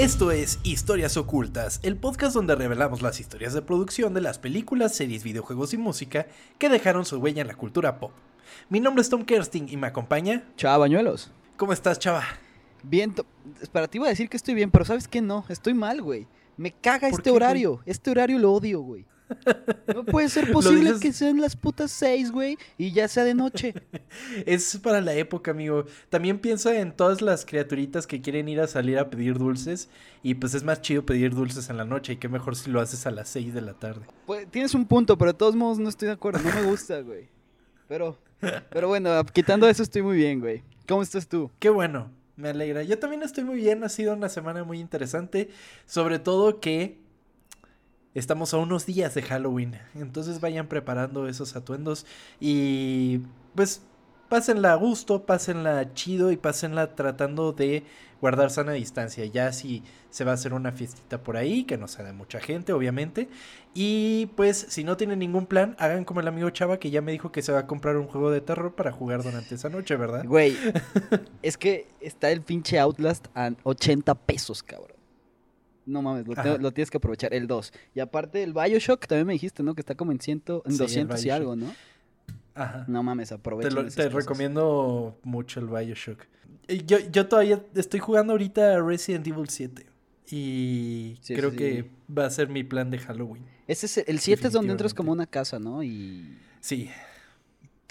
Esto es Historias Ocultas, el podcast donde revelamos las historias de producción de las películas, series, videojuegos y música que dejaron su huella en la cultura pop. Mi nombre es Tom Kersting y me acompaña. Chava Bañuelos. ¿Cómo estás, chava? Bien, para ti iba a decir que estoy bien, pero ¿sabes qué? No, estoy mal, güey. Me caga ¿Por este qué, güey? horario. Este horario lo odio, güey. No puede ser posible dices- que sean las putas seis, güey, y ya sea de noche. Es para la época, amigo. También piensa en todas las criaturitas que quieren ir a salir a pedir dulces. Y pues es más chido pedir dulces en la noche. Y qué mejor si lo haces a las 6 de la tarde. Pues, tienes un punto, pero de todos modos no estoy de acuerdo. No me gusta, güey. Pero, pero bueno, quitando eso estoy muy bien, güey. ¿Cómo estás tú? Qué bueno, me alegra. Yo también estoy muy bien. Ha sido una semana muy interesante. Sobre todo que estamos a unos días de Halloween. Entonces vayan preparando esos atuendos. Y pues pásenla a gusto, pásenla chido y pásenla tratando de guardar sana distancia. Ya si se va a hacer una fiestita por ahí, que no sea de mucha gente, obviamente. Y pues si no tienen ningún plan, hagan como el amigo Chava que ya me dijo que se va a comprar un juego de terror para jugar durante esa noche, ¿verdad? Güey, es que está el pinche Outlast a 80 pesos, cabrón. No mames, lo, te- tienes que aprovechar, el 2. Y aparte el Bioshock, también me dijiste, ¿no? Que está como en, ciento, en Sí, el 200 y algo, ¿no? Ajá. No mames, Te, lo- esas te cosas. recomiendo mucho el Bioshock. Y Yo, yo todavía estoy jugando ahorita Resident Evil 7. Y Sí, creo sí, que sí. va a ser mi plan de Halloween. Ese es el 7 es donde entras como una casa, ¿no? Y... Sí,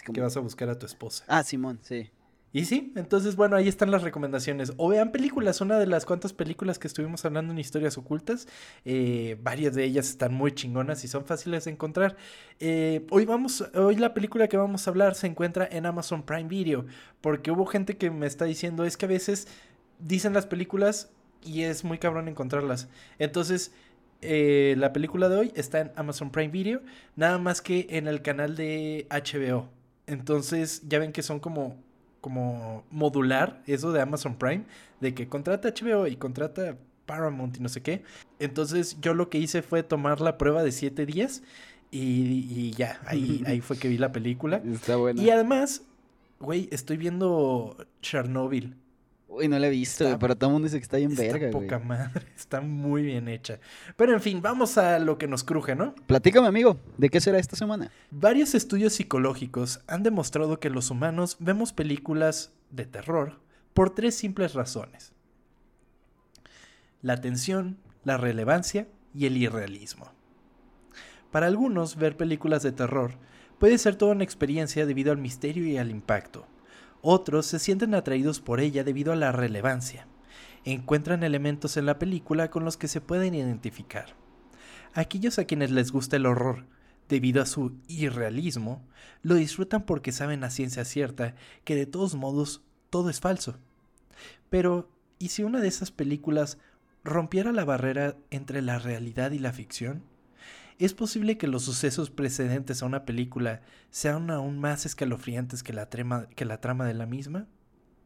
como- que vas a buscar a tu esposa. Ah, Simón, sí. Y sí, entonces bueno, ahí están las recomendaciones. O vean películas, una de las cuantas películas que estuvimos hablando en Historias Ocultas. eh, varias de ellas están muy chingonas y son fáciles de encontrar. Eh, hoy vamos, hoy la película que vamos a hablar se encuentra en Amazon Prime Video. Porque hubo gente que me está diciendo, es que a veces dicen las películas y es muy cabrón encontrarlas. Entonces, eh, la película de hoy está en Amazon Prime Video, nada más que en el canal de HBO. Entonces, ya ven que son como, como modular eso de Amazon Prime, de que contrata HBO y contrata Paramount y no sé qué. Entonces, yo lo que hice fue tomar la prueba de 7 días y, y ya, ahí, ahí fue que vi la película. Está bueno. Y además, güey, estoy viendo Chernobyl. Uy, no la he visto, Está- pero todo el mundo dice que está bien Está verga, güey. poca madre, está muy bien hecha. Pero en fin, vamos a lo que nos cruje, ¿no? Platícame, amigo, ¿de qué será esta semana? Varios estudios psicológicos han demostrado que los humanos vemos películas de terror por tres simples razones. La atención, la relevancia y el irrealismo. Para algunos, ver películas de terror puede ser toda una experiencia debido al misterio y al impacto. Otros se sienten atraídos por ella debido a la relevancia. Encuentran elementos en la película con los que se pueden identificar. Aquellos a quienes les gusta el horror, debido a su irrealismo, lo disfrutan porque saben a ciencia cierta que de todos modos todo es falso. Pero, ¿y si una de esas películas rompiera la barrera entre la realidad y la ficción? ¿Es posible que los sucesos precedentes a una película sean aún más escalofriantes que la, trama, de la misma?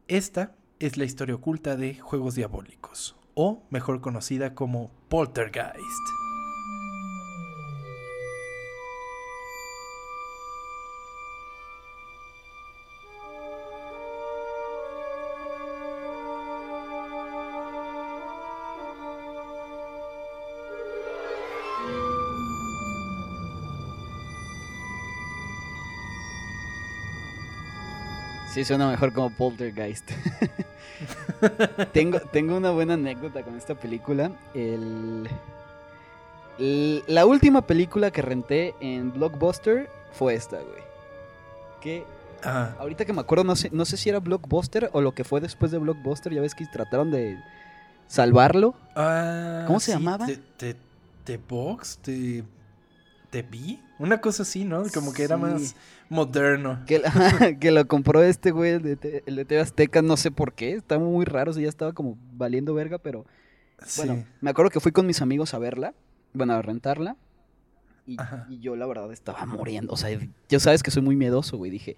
Esta es la historia oculta de Juegos Diabólicos, o mejor conocida como Poltergeist. Sí, suena mejor como Poltergeist. tengo, tengo una buena anécdota con esta película. El, el- la última película que renté en Blockbuster fue esta, güey. Que Ah, ahorita que me acuerdo, no sé, no sé si era Blockbuster o lo que fue después de Blockbuster. Ya ves que trataron de salvarlo. ah, ¿Cómo se sí, llamaba? ¿De, de, de Box? ¿De, ¿De B? Una cosa así, ¿no? Como que era Sí. más moderno. Que, la- que lo compró este güey, el de, T- el de TV Azteca, no sé por qué. Está muy raro, o sea, ya estaba como valiendo verga, pero bueno, Sí. me acuerdo que fui con mis amigos a verla, bueno, a rentarla. Y yo la verdad estaba muriendo, o sea, yo sabes que soy muy miedoso, güey, dije,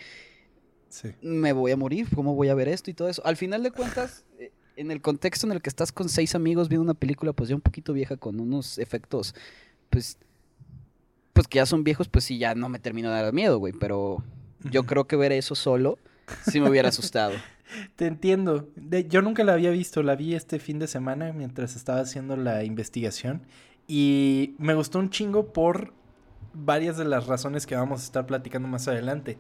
sí. me voy a morir, ¿cómo voy a ver esto y todo eso? Al final de cuentas, eh, en el contexto en el que estás con seis amigos viendo una película, pues ya un poquito vieja, con unos efectos, pues, pues que ya son viejos, pues sí, ya no me terminó de dar miedo, güey, pero yo creo que ver eso solo sí me hubiera asustado. Te entiendo. De- yo nunca la había visto, la vi este fin de semana mientras estaba haciendo la investigación y me gustó un chingo por varias de las razones que vamos a estar platicando más adelante.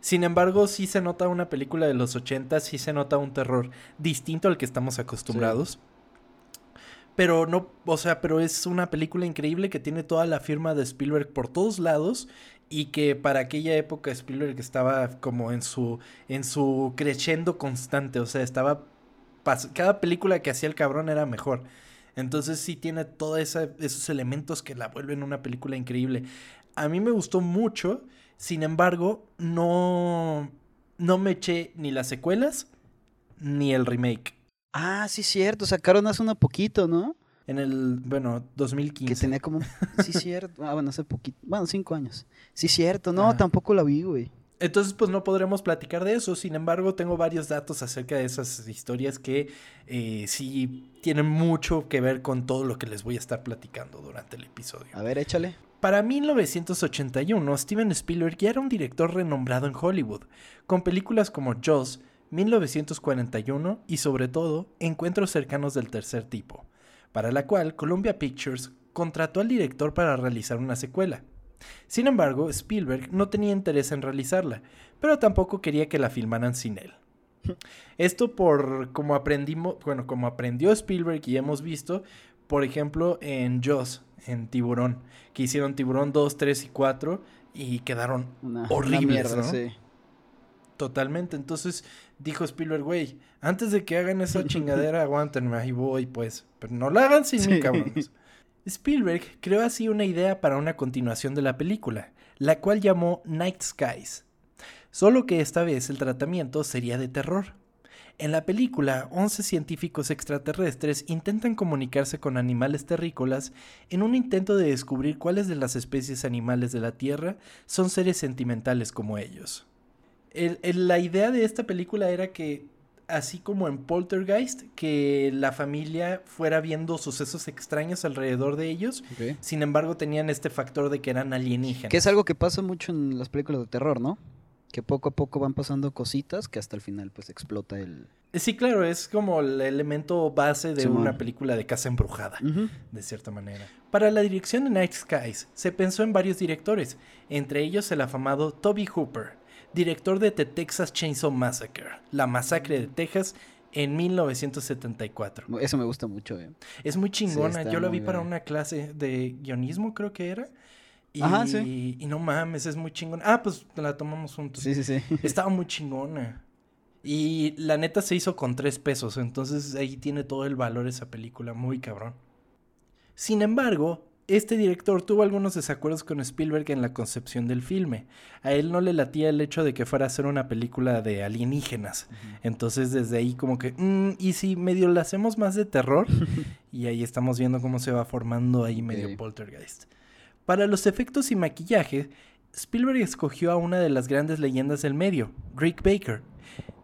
Sin embargo, sí se nota una película de los 80, sí se nota un terror distinto al que estamos acostumbrados. Pero no, o sea, pero es una película increíble que tiene toda la firma de Spielberg por todos lados y que para aquella época Spielberg estaba como en su en su crescendo constante, o sea, estaba cada película que hacía el cabrón era mejor. Entonces sí tiene todos esos elementos que la vuelven una película increíble. A mí me gustó mucho, sin embargo, no no me eché ni las secuelas ni el remake. Ah, sí, cierto. Sacaron hace un poquito, ¿no? En el, bueno, 2015. Que tenía como. Sí, cierto. Ah, bueno, hace poquito. Bueno, cinco años. Sí, cierto. No, Ajá. tampoco la vi, güey. Entonces, pues no podremos platicar de eso. Sin embargo, tengo varios datos acerca de esas historias que eh, sí tienen mucho que ver con todo lo que les voy a estar platicando durante el episodio. A ver, échale. Para 1981, Steven Spielberg ya era un director renombrado en Hollywood, con películas como Jaws, 1941 y sobre todo Encuentros cercanos del tercer tipo, para la cual Columbia Pictures contrató al director para realizar una secuela. Sin embargo, Spielberg no tenía interés en realizarla, pero tampoco quería que la filmaran sin él. Esto por como aprendimos, bueno, como aprendió Spielberg y hemos visto, por ejemplo, en Jaws, en Tiburón, que hicieron Tiburón 2, 3 y 4 y quedaron Una, una Horribles, mierda, ¿no? sí. Totalmente. Entonces dijo Spielberg, güey, antes de que hagan esa chingadera, aguántenme, ahí voy, pues. Pero no la hagan sin mí, Sí. cabrones. Spielberg creó así una idea para una continuación de la película, la cual llamó Night Skies. Solo que esta vez el tratamiento sería de terror. En la película, 11 científicos extraterrestres intentan comunicarse con animales terrícolas en un intento de descubrir cuáles de las especies animales de la Tierra son seres sentimentales como ellos. El- el- la idea de esta película era que, así como en Poltergeist, que la familia fuera viendo sucesos extraños alrededor de ellos, sin embargo tenían este factor de que eran alienígenas. Que es algo que pasa mucho en las películas de terror, ¿no? Que poco a poco van pasando cositas que hasta el final pues explota el... Sí, claro, es como el elemento base de una película de casa embrujada. De cierta manera. Para la dirección de Night Skies se pensó en varios directores, entre ellos el afamado Toby Hooper, director de The Texas Chainsaw Massacre, la masacre de Texas en 1974. Eso me gusta mucho, eh. Es muy chingona, yo la vi para una clase de guionismo, creo que era. Y, Ajá, sí. y no mames, es muy chingona. Ah, pues la tomamos juntos. Sí, sí, sí. Estaba muy chingona. Y la neta se hizo con tres pesos, entonces ahí tiene todo el valor esa película, muy cabrón. Sin embargo, este director tuvo algunos desacuerdos con Spielberg en la concepción del filme. A él no le latía el hecho de que fuera a ser una película de alienígenas. Entonces desde ahí como que, "Mm, ¿y si medio la hacemos más de terror? y ahí estamos viendo cómo se va formando ahí medio poltergeist. Para los efectos y maquillaje, Spielberg escogió a una de las grandes leyendas del medio, Rick Baker,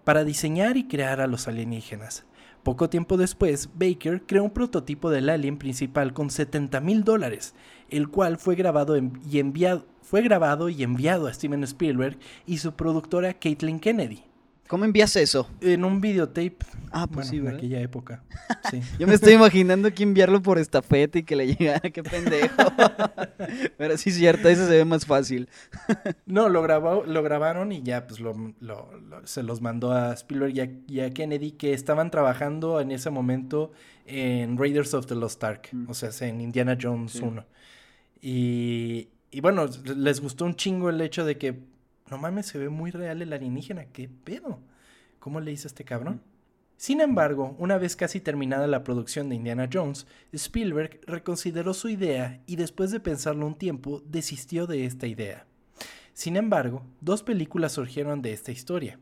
para diseñar y crear a los alienígenas. Poco tiempo después, Baker creó un prototipo del alien principal con 70 mil dólares, el cual fue grabado, y enviado, fue grabado y enviado a Steven Spielberg y su productora Caitlin Kennedy ¿Cómo envías eso? en un videotape. Ah, pues bueno, sí, en aquella época. Sí. Yo me estoy imaginando que enviarlo por estafeta y que le llegara, qué pendejo. Pero sí es cierto, eso se ve más fácil. No, lo, grabó, lo grabaron y ya pues lo, lo- lo- se los mandó a Spielberg y a, y a Kennedy que estaban trabajando en ese momento en Raiders of the Lost Ark, Mm. o sea, en Indiana Jones Sí. 1. Y, y bueno, les gustó un chingo el hecho de que, no mames, se ve muy real el alienígena, ¿qué pedo? ¿Cómo le hizo este cabrón? Sin embargo, una vez casi terminada la producción de Indiana Jones, Spielberg reconsideró su idea y después de pensarlo un tiempo, desistió de esta idea. Sin embargo, dos películas surgieron de esta historia.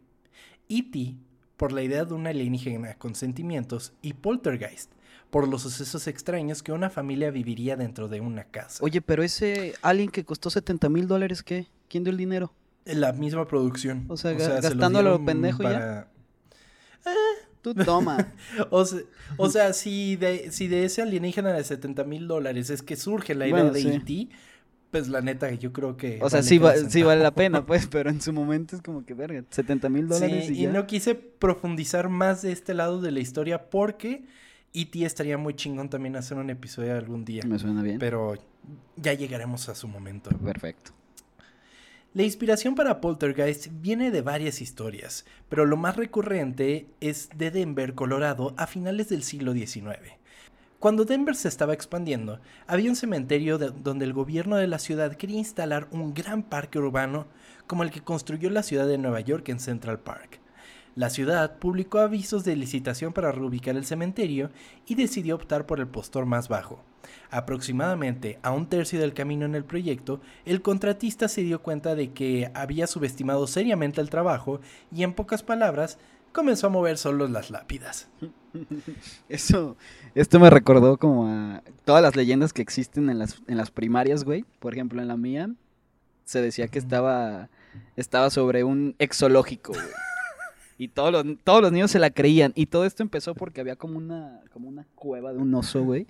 E.T., por la idea de una alienígena con sentimientos, y Poltergeist, por los sucesos extraños que una familia viviría dentro de una casa. Oye, pero ese alien que costó 70 mil dólares, ¿qué? ¿Quién dio el dinero? La misma producción. O sea, ga- se lo gastándolo a lo pendejo ya. Tú toma. O sea, o sea, si, de, si de ese alienígena de 70 mil dólares es que surge la idea Bueno, de sí. E.T., pues la neta, yo creo que. O sea, vale sí, va- sí vale la pena, pues, pero en su momento es como que, verga, 70 mil dólares Sí, y, y ya. no quise profundizar más de este lado de la historia porque E.T. estaría muy chingón también hacer un episodio algún día. Me suena bien. Pero ya llegaremos a su momento. Perfecto. La inspiración para Poltergeist viene de varias historias, pero lo más recurrente es de Denver, Colorado, a finales del siglo XIX. Cuando Denver se estaba expandiendo, había un cementerio de- donde el gobierno de la ciudad quería instalar un gran parque urbano como el que construyó la ciudad de Nueva York en Central Park. La ciudad publicó avisos de licitación para reubicar el cementerio y decidió optar por el postor más bajo. Aproximadamente a un tercio del camino en el proyecto, el contratista se dio cuenta de que había subestimado seriamente el trabajo y en pocas palabras comenzó a mover solo las lápidas. Eso, esto me recordó como a todas las leyendas que existen en las, en las primarias, güey. Por ejemplo, en la mía se decía que estaba, estaba sobre un exológico, güey. Y todos los, todos los niños se la creían. Y todo esto empezó porque había como una, como una cueva de un oso, güey.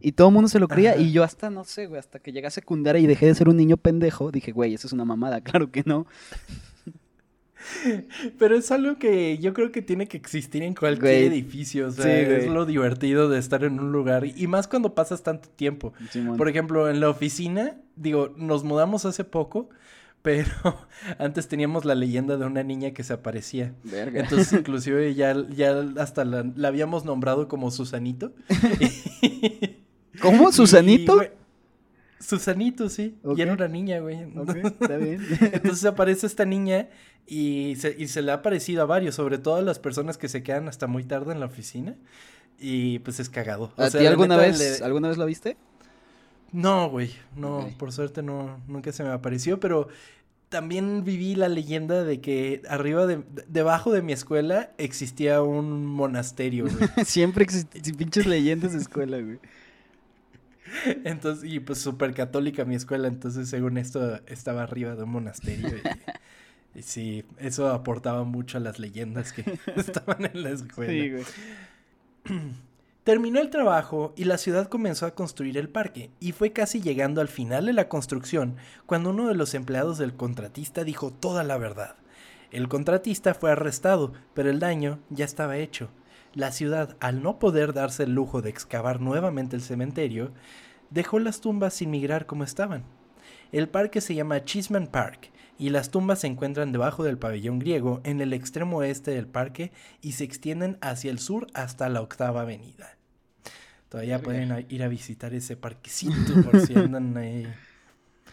Y todo el mundo se lo creía. Ajá. Y yo hasta, no sé, güey, hasta que llegué a secundaria y dejé de ser un niño pendejo, dije, güey, eso es una mamada. Claro que no. Pero es algo que yo creo que tiene que existir en cualquier Güey. edificio. O sea, Sí, es lo divertido de estar en un lugar. Y más cuando pasas tanto tiempo. Simón. Por ejemplo, en la oficina, digo, nos mudamos hace poco, pero antes teníamos la leyenda de una niña que se aparecía. Verga. Entonces, inclusive ya, ya hasta la, la habíamos nombrado como Susanito. ¿Cómo? Y, ¿Susanito? güey, Susanito, sí. Ok. Y era una niña, güey. Está bien. Entonces aparece esta niña y se, y se le ha parecido a varios, sobre todo a las personas que se quedan hasta muy tarde en la oficina. Y pues es cagado. O ¿A sea, ti la alguna vez, le- alguna vez lo viste? No, güey, no, por suerte no, nunca se me apareció, pero también viví la leyenda de que arriba de, debajo de mi escuela existía un monasterio, güey. Siempre existen pinches leyendas de escuela, güey. Entonces, y pues súper católica mi escuela, entonces según esto estaba arriba de un monasterio y, y sí, eso aportaba mucho a las leyendas que estaban en la escuela. güey. Terminó el trabajo y la ciudad comenzó a construir el parque, y fue casi llegando al final de la construcción cuando uno de los empleados del contratista dijo toda la verdad. El contratista fue arrestado, pero el daño ya estaba hecho. La ciudad, al no poder darse el lujo de excavar nuevamente el cementerio, dejó las tumbas sin migrar como estaban. El parque se llama Chisman Park y las tumbas se encuentran debajo del pabellón griego en el extremo oeste del parque y se extienden hacia el sur hasta la octava avenida. Todavía pueden a- ir a visitar ese parquecito por si andan ahí.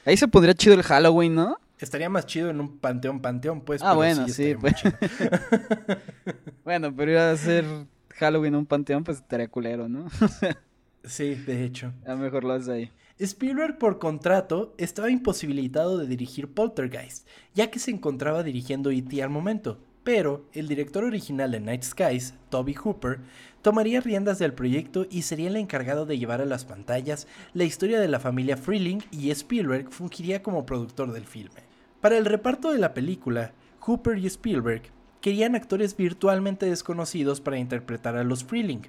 Ahí se pondría chido el Halloween, ¿no? Estaría más chido en un panteón, panteón, pues. Ah, pero bueno, sí, pues. Bueno, pero ir a hacer Halloween en un panteón, pues estaría culero, ¿no? Sí, de hecho. A lo mejor lo haces ahí. Spielberg por contrato estaba imposibilitado de dirigir Poltergeist, ya que se encontraba dirigiendo E.T. al momento, pero el director original de Night Skies, Toby Hooper, tomaría riendas del proyecto y sería el encargado de llevar a las pantallas la historia de la familia Freeling y Spielberg fungiría como productor del filme. Para el reparto de la película, Hooper y Spielberg querían actores virtualmente desconocidos para interpretar a los Freeling,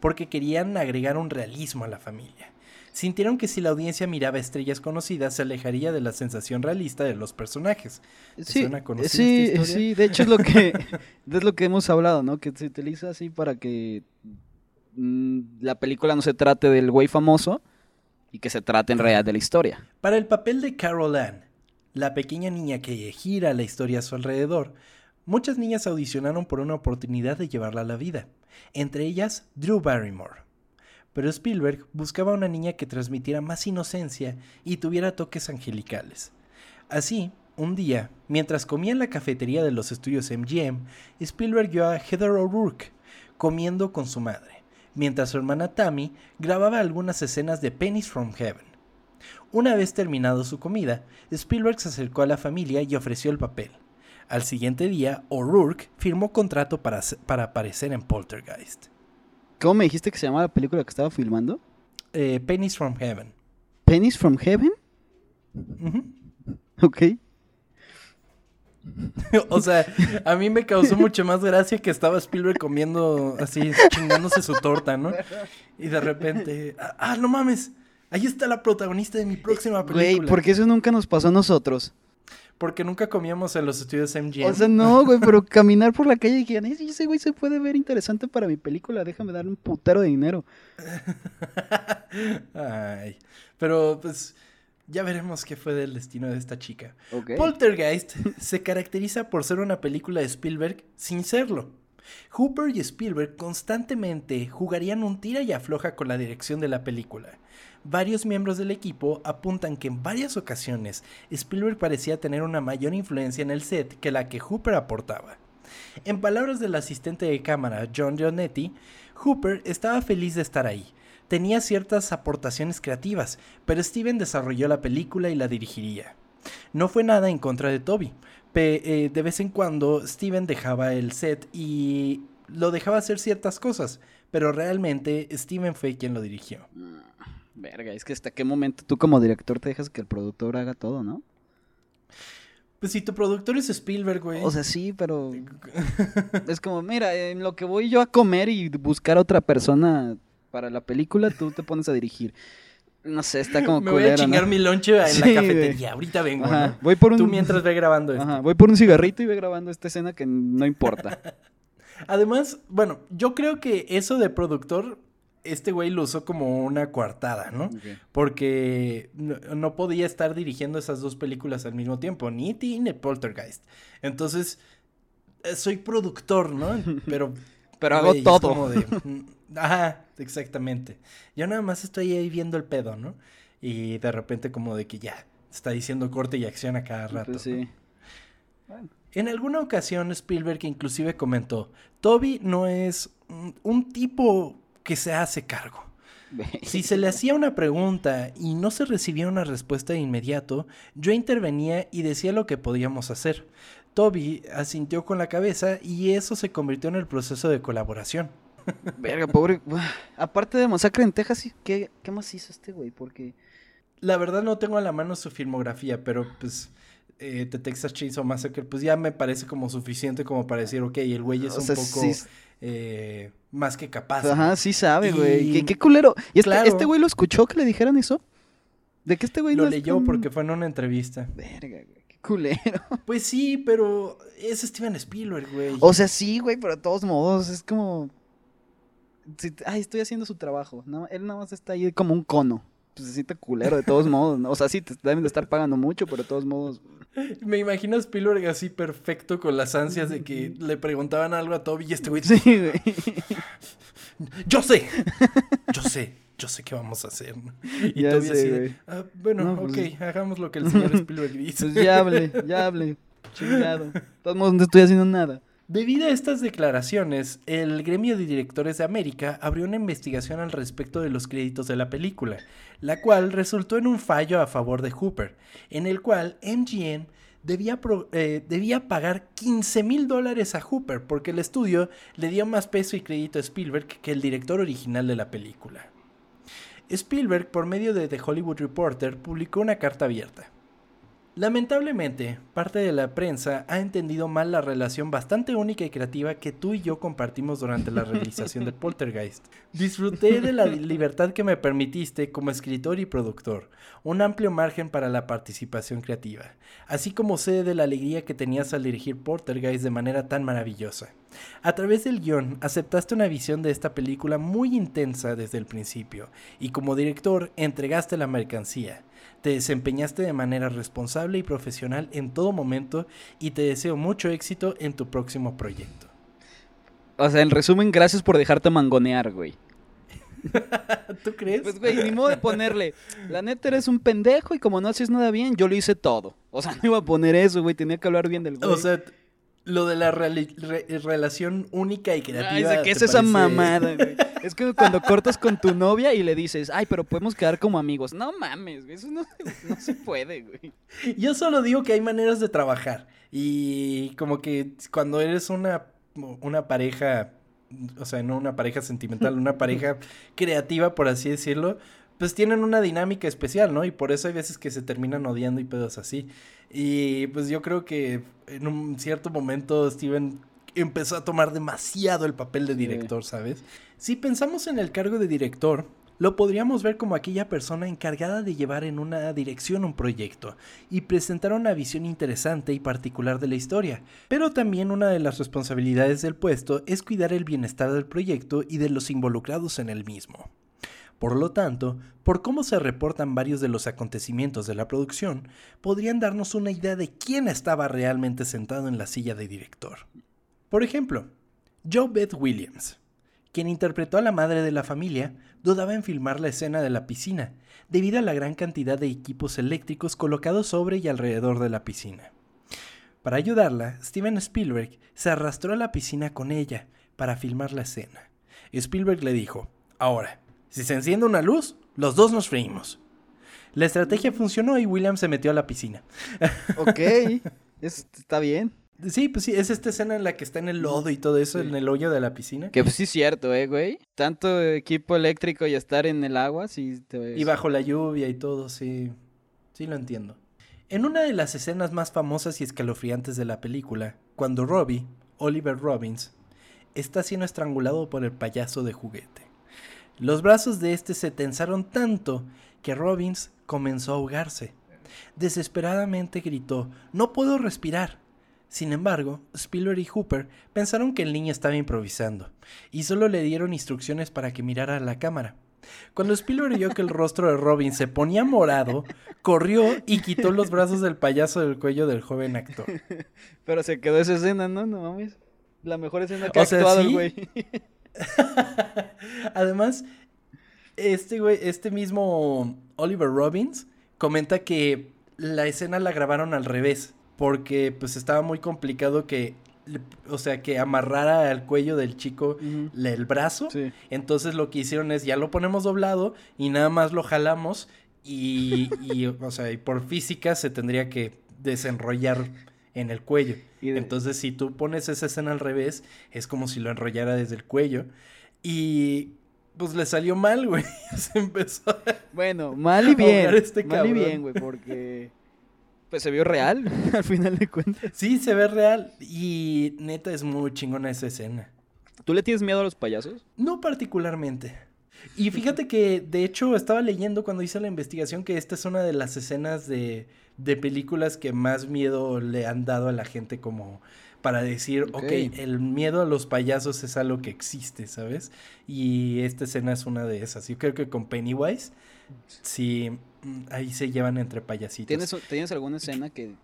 porque querían agregar un realismo a la familia. Sintieron que si la audiencia miraba estrellas conocidas se alejaría de la sensación realista de los personajes. ¿Te Sí, sí, sí, de hecho es lo que es lo que hemos hablado, ¿no? Que se utiliza así para que mm, la película no se trate del güey famoso y que se trate en realidad de la historia. Para el papel de Carol Ann, la pequeña niña que gira la historia a su alrededor, muchas niñas audicionaron por una oportunidad de llevarla a la vida, entre ellas Drew Barrymore. Pero Spielberg buscaba una niña que transmitiera más inocencia y tuviera toques angelicales. Así, un día, mientras comía en la cafetería de los estudios MGM, Spielberg vio a Heather O'Rourke comiendo con su madre, mientras su hermana Tammy grababa algunas escenas de Pennies from Heaven. Una vez terminado su comida, Spielberg se acercó a la familia y ofreció el papel. Al siguiente día, O'Rourke firmó contrato para, para aparecer en Poltergeist. ¿Cómo me dijiste que se llamaba la película que estaba filmando? Eh, Pennies from Heaven. Pennies from Heaven? Ujú. Ok. o sea, a mí me causó mucho más gracia que estaba Spielberg comiendo así, chingándose su torta, ¿no? Y de repente, ah, no mames, Ahí está la protagonista de mi próxima película. Güey, porque eso nunca nos pasó a nosotros. Porque nunca comíamos en los estudios MGM. O sea, no, güey, pero caminar por la calle y dijeron, "Ey, ese güey se puede ver interesante para mi película, déjame darle un putero de dinero. Ay, pero pues ya veremos qué fue del destino de esta chica. Ok. Poltergeist se caracteriza por ser una película de Spielberg sin serlo. Hooper y Spielberg constantemente jugarían un tira y afloja con la dirección de la película. Varios miembros del equipo apuntan que en varias ocasiones Spielberg parecía tener una mayor influencia en el set que la que Hooper aportaba. En palabras del asistente de cámara John Giannetti, Hooper estaba feliz de estar ahí. Tenía ciertas aportaciones creativas, pero Steven desarrolló la película y la dirigiría. No fue nada en contra de Toby. Eh, de vez en cuando Steven dejaba el set y lo dejaba hacer ciertas cosas, pero realmente Steven fue quien lo dirigió. Verga, es que hasta qué momento tú como director te dejas que el productor haga todo, ¿no? Pues si tu productor es Spielberg, güey. O sea, sí, pero es como, mira, en lo que voy yo a comer y buscar a otra persona para la película, tú te pones a dirigir. No sé, está como me voy a culero, chingar ¿no? mi lonche en Sí, la cafetería. Ahorita vengo, Ajá, ¿no? voy por un Tú mientras ve grabando esto. Ajá, voy por un cigarrito y ve grabando esta escena que no importa. Además, bueno, yo creo que eso de productor, este güey lo usó como una coartada, ¿no? Porque no, no podía estar dirigiendo esas dos películas al mismo tiempo, ni E.T. ni Poltergeist. Entonces, eh, soy productor, ¿no? Pero... Pero hago es todo. como de, mm, ajá, exactamente. Yo nada más estoy ahí viendo el pedo, ¿no? Y de repente como de que ya, está diciendo corte y acción a cada rato. Pues ¿no? sí. En alguna ocasión Spielberg inclusive comentó, Toby no es mm, un tipo que se hace cargo. Si se le hacía una pregunta y no se recibía una respuesta de inmediato, yo intervenía y decía lo que podíamos hacer. Toby asintió con la cabeza y eso se convirtió en el proceso de colaboración. Verga, pobre. Aparte de Masacre en Texas, sí, ¿qué, qué más hizo este güey? Porque. La verdad no tengo a la mano su filmografía, pero pues eh, The Texas Chainsaw Massacre pues ya me parece como suficiente como para decir, ok, el güey es O un sea, poco sí- eh, más que capaz. Ajá, sí sabe, güey. Y- ¿Qué, qué culero. ¿Y este, Claro. este güey lo escuchó que le dijeran eso? ¿De que este güey Lo no leyó porque fue en una entrevista. Verga, güey. Qué culero. Pues sí, pero es Steven Spielberg, güey. O sea, sí, güey, pero de todos modos es como. Ay, estoy haciendo su trabajo. Nada- él nada más está ahí como un cono. Pues se siente culero de todos modos. ¿no? O sea, sí, te deben de estar pagando mucho, pero de todos modos. Me imagino a Spielberg así perfecto con las ansias de que le preguntaban algo a Toby y este güey, Sí, güey. yo sé, yo sé, yo sé qué vamos a hacer. Y Ya Toby sé, así de. "Ah, bueno, No, pues- ok, hagamos lo que el señor Spielberg dice. Pues ya hable, ya hable. Chingado. De todos modos, no estoy haciendo nada. Debido a estas declaraciones, el gremio de directores de América abrió una investigación al respecto de los créditos de la película, la cual resultó en un fallo a favor de Hooper, en el cual MGM eh, debía pagar 15 mil dólares a Hooper porque el estudio le dio más peso y crédito a Spielberg que el director original de la película. Spielberg, por medio de The Hollywood Reporter, publicó una carta abierta. Lamentablemente, parte de la prensa ha entendido mal la relación bastante única y creativa que tú y yo compartimos durante la realización de Poltergeist. Disfruté de la libertad que me permitiste como escritor y productor, un amplio margen para la participación creativa, así como sé de la alegría que tenías al dirigir Poltergeist de manera tan maravillosa. A través del guion, aceptaste una visión de esta película muy intensa desde el principio, y como director entregaste la mercancía. Te desempeñaste de manera responsable y profesional en todo momento y te deseo mucho éxito en tu próximo proyecto. O sea, en resumen, gracias por dejarte mangonear, güey. ¿Tú crees? Pues, güey, ni modo de ponerle. La neta eres un pendejo y como no haces nada bien, yo lo hice todo. O sea, no iba a poner eso, güey. Tenía que hablar bien del güey. o sea, lo de la re- relación única y creativa. Ay, ¿de ¿qué es ¿te esa parece- mamada, güey? Es como cuando cortas con tu novia y le dices, ay, pero podemos quedar como amigos. No mames, güey. Eso no, no se puede, güey. Yo solo digo que hay maneras de trabajar. Y como que cuando eres una, una pareja, o sea, no una pareja sentimental, una pareja creativa, por así decirlo, pues tienen una dinámica especial, ¿no? Y por eso hay veces que se terminan odiando y pedos así. Y pues yo creo que en un cierto momento Steven empezó a tomar demasiado el papel de Sí. director, ¿sabes? Si pensamos en el cargo de director, lo podríamos ver como aquella persona encargada de llevar en una dirección un proyecto y presentar una visión interesante y particular de la historia. Pero también una de las responsabilidades del puesto es cuidar el bienestar del proyecto y de los involucrados en el mismo. Por lo tanto, por cómo se reportan varios de los acontecimientos de la producción, podrían darnos una idea de quién estaba realmente sentado en la silla de director. Por ejemplo, Joe Beth Williams, quien interpretó a la madre de la familia, dudaba en filmar la escena de la piscina, debido a la gran cantidad de equipos eléctricos colocados sobre y alrededor de la piscina. Para ayudarla, Steven Spielberg se arrastró a la piscina con ella para filmar la escena. Spielberg le dijo, ahora, si se enciende una luz, los dos nos freímos. La estrategia funcionó y William se metió a la piscina. Ok, está bien. Sí, pues sí, es esta escena en la que está en el lodo y todo eso, en el hoyo de la piscina. Que pues sí es cierto, eh, güey. Tanto equipo eléctrico y estar en el agua, sí te Y bajo la lluvia y todo, sí. Sí lo entiendo. En una de las escenas más famosas y escalofriantes de la película, cuando Robbie, Oliver Robbins, está siendo estrangulado por el payaso de juguete. Los brazos de este se tensaron tanto que Robbins comenzó a ahogarse. Desesperadamente gritó, No puedo respirar. Sin embargo, Spielberg y Hooper pensaron que el niño estaba improvisando, y solo le dieron instrucciones para que mirara a la cámara. Cuando Spielberg vio que el rostro de Robin se ponía morado, corrió y quitó los brazos del payaso del cuello del joven actor. Pero se quedó esa escena, ¿no? No mames. La mejor escena que ha actuado el güey. Además, este güey, este mismo Oliver Robbins comenta que la escena la grabaron al revés porque pues estaba muy complicado que o sea, que amarrara al cuello del chico el brazo. Entonces lo que hicieron es ya lo ponemos doblado y nada más lo jalamos y, o sea, y por física se tendría que desenrollar en el cuello. Entonces si tú pones esa escena al revés, es como si lo enrollara desde el cuello. Y pues le salió mal, güey. Se empezó Bueno, mal y bien. Este mal y bien, güey, porque pues se vio real, al final de cuentas. Sí, se ve real. Y neta es muy chingona esa escena. ¿Tú le tienes miedo a los payasos? No particularmente. Y fíjate que, de hecho, estaba leyendo cuando hice la investigación que esta es una de las escenas de, de películas que más miedo le han dado a la gente como para decir, ok, el miedo a los payasos es algo que existe, ¿sabes? Y esta escena es una de esas. Yo creo que con Pennywise, sí, Mm, ahí se llevan entre payasitos. ¿Tienes, ¿tienes alguna escena que,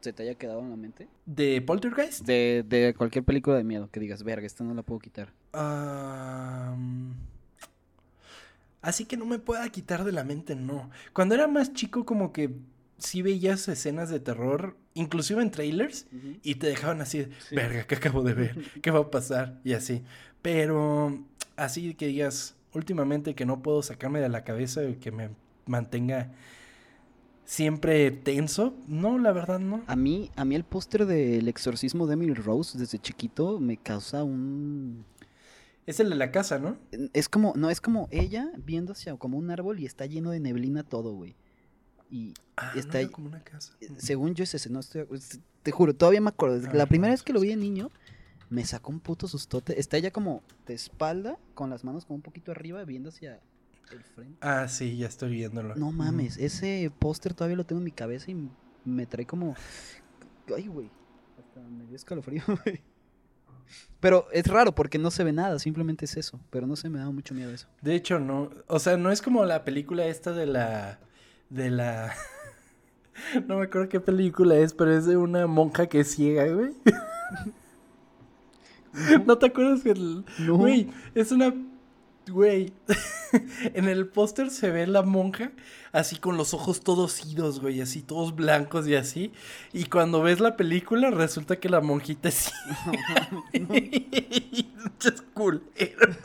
se te haya quedado en la mente? ¿De Poltergeist? De, de cualquier película de miedo que digas, verga, esta no la puedo quitar. Así que no me pueda quitar de la mente, no. Cuando era más chico, como que sí veías escenas de terror, inclusive en trailers, y te dejaban así, verga, ¿qué acabo de ver? ¿Qué va a pasar? Y así. Pero así que digas, últimamente que no puedo sacarme de la cabeza que me mantenga siempre tenso. No, la verdad no. A mí, a mí el póster del exorcismo de Emily Rose desde chiquito me causa un... Es el de la casa, ¿no? Es como, no, es como ella viendo hacia como un árbol y está lleno de neblina todo, güey. Y ah, está como una casa. Eh, según yo es ese, no estoy, te juro, todavía me acuerdo. la primera vez que lo vi de niño, me sacó un puto sustote. Está ella como de espalda, con las manos como un poquito arriba, viendo hacia Ah, sí, ya estoy viéndolo. No mames, ese póster todavía lo tengo en mi cabeza y me trae como. Ay, güey. Hasta me dio escalofrío, güey. Pero es raro porque no se ve nada, simplemente es eso. Pero no se me da mucho miedo eso. De hecho, no. O sea, no es como la película esta de la. De la. no me acuerdo qué película es, pero es de una monja que es ciega, güey. ¿No te acuerdas que No. Güey, es una Güey, en el póster se ve la monja así con los ojos todos idos, güey, así todos blancos y así. Y cuando ves la película resulta que la monjita es Muchos culeros.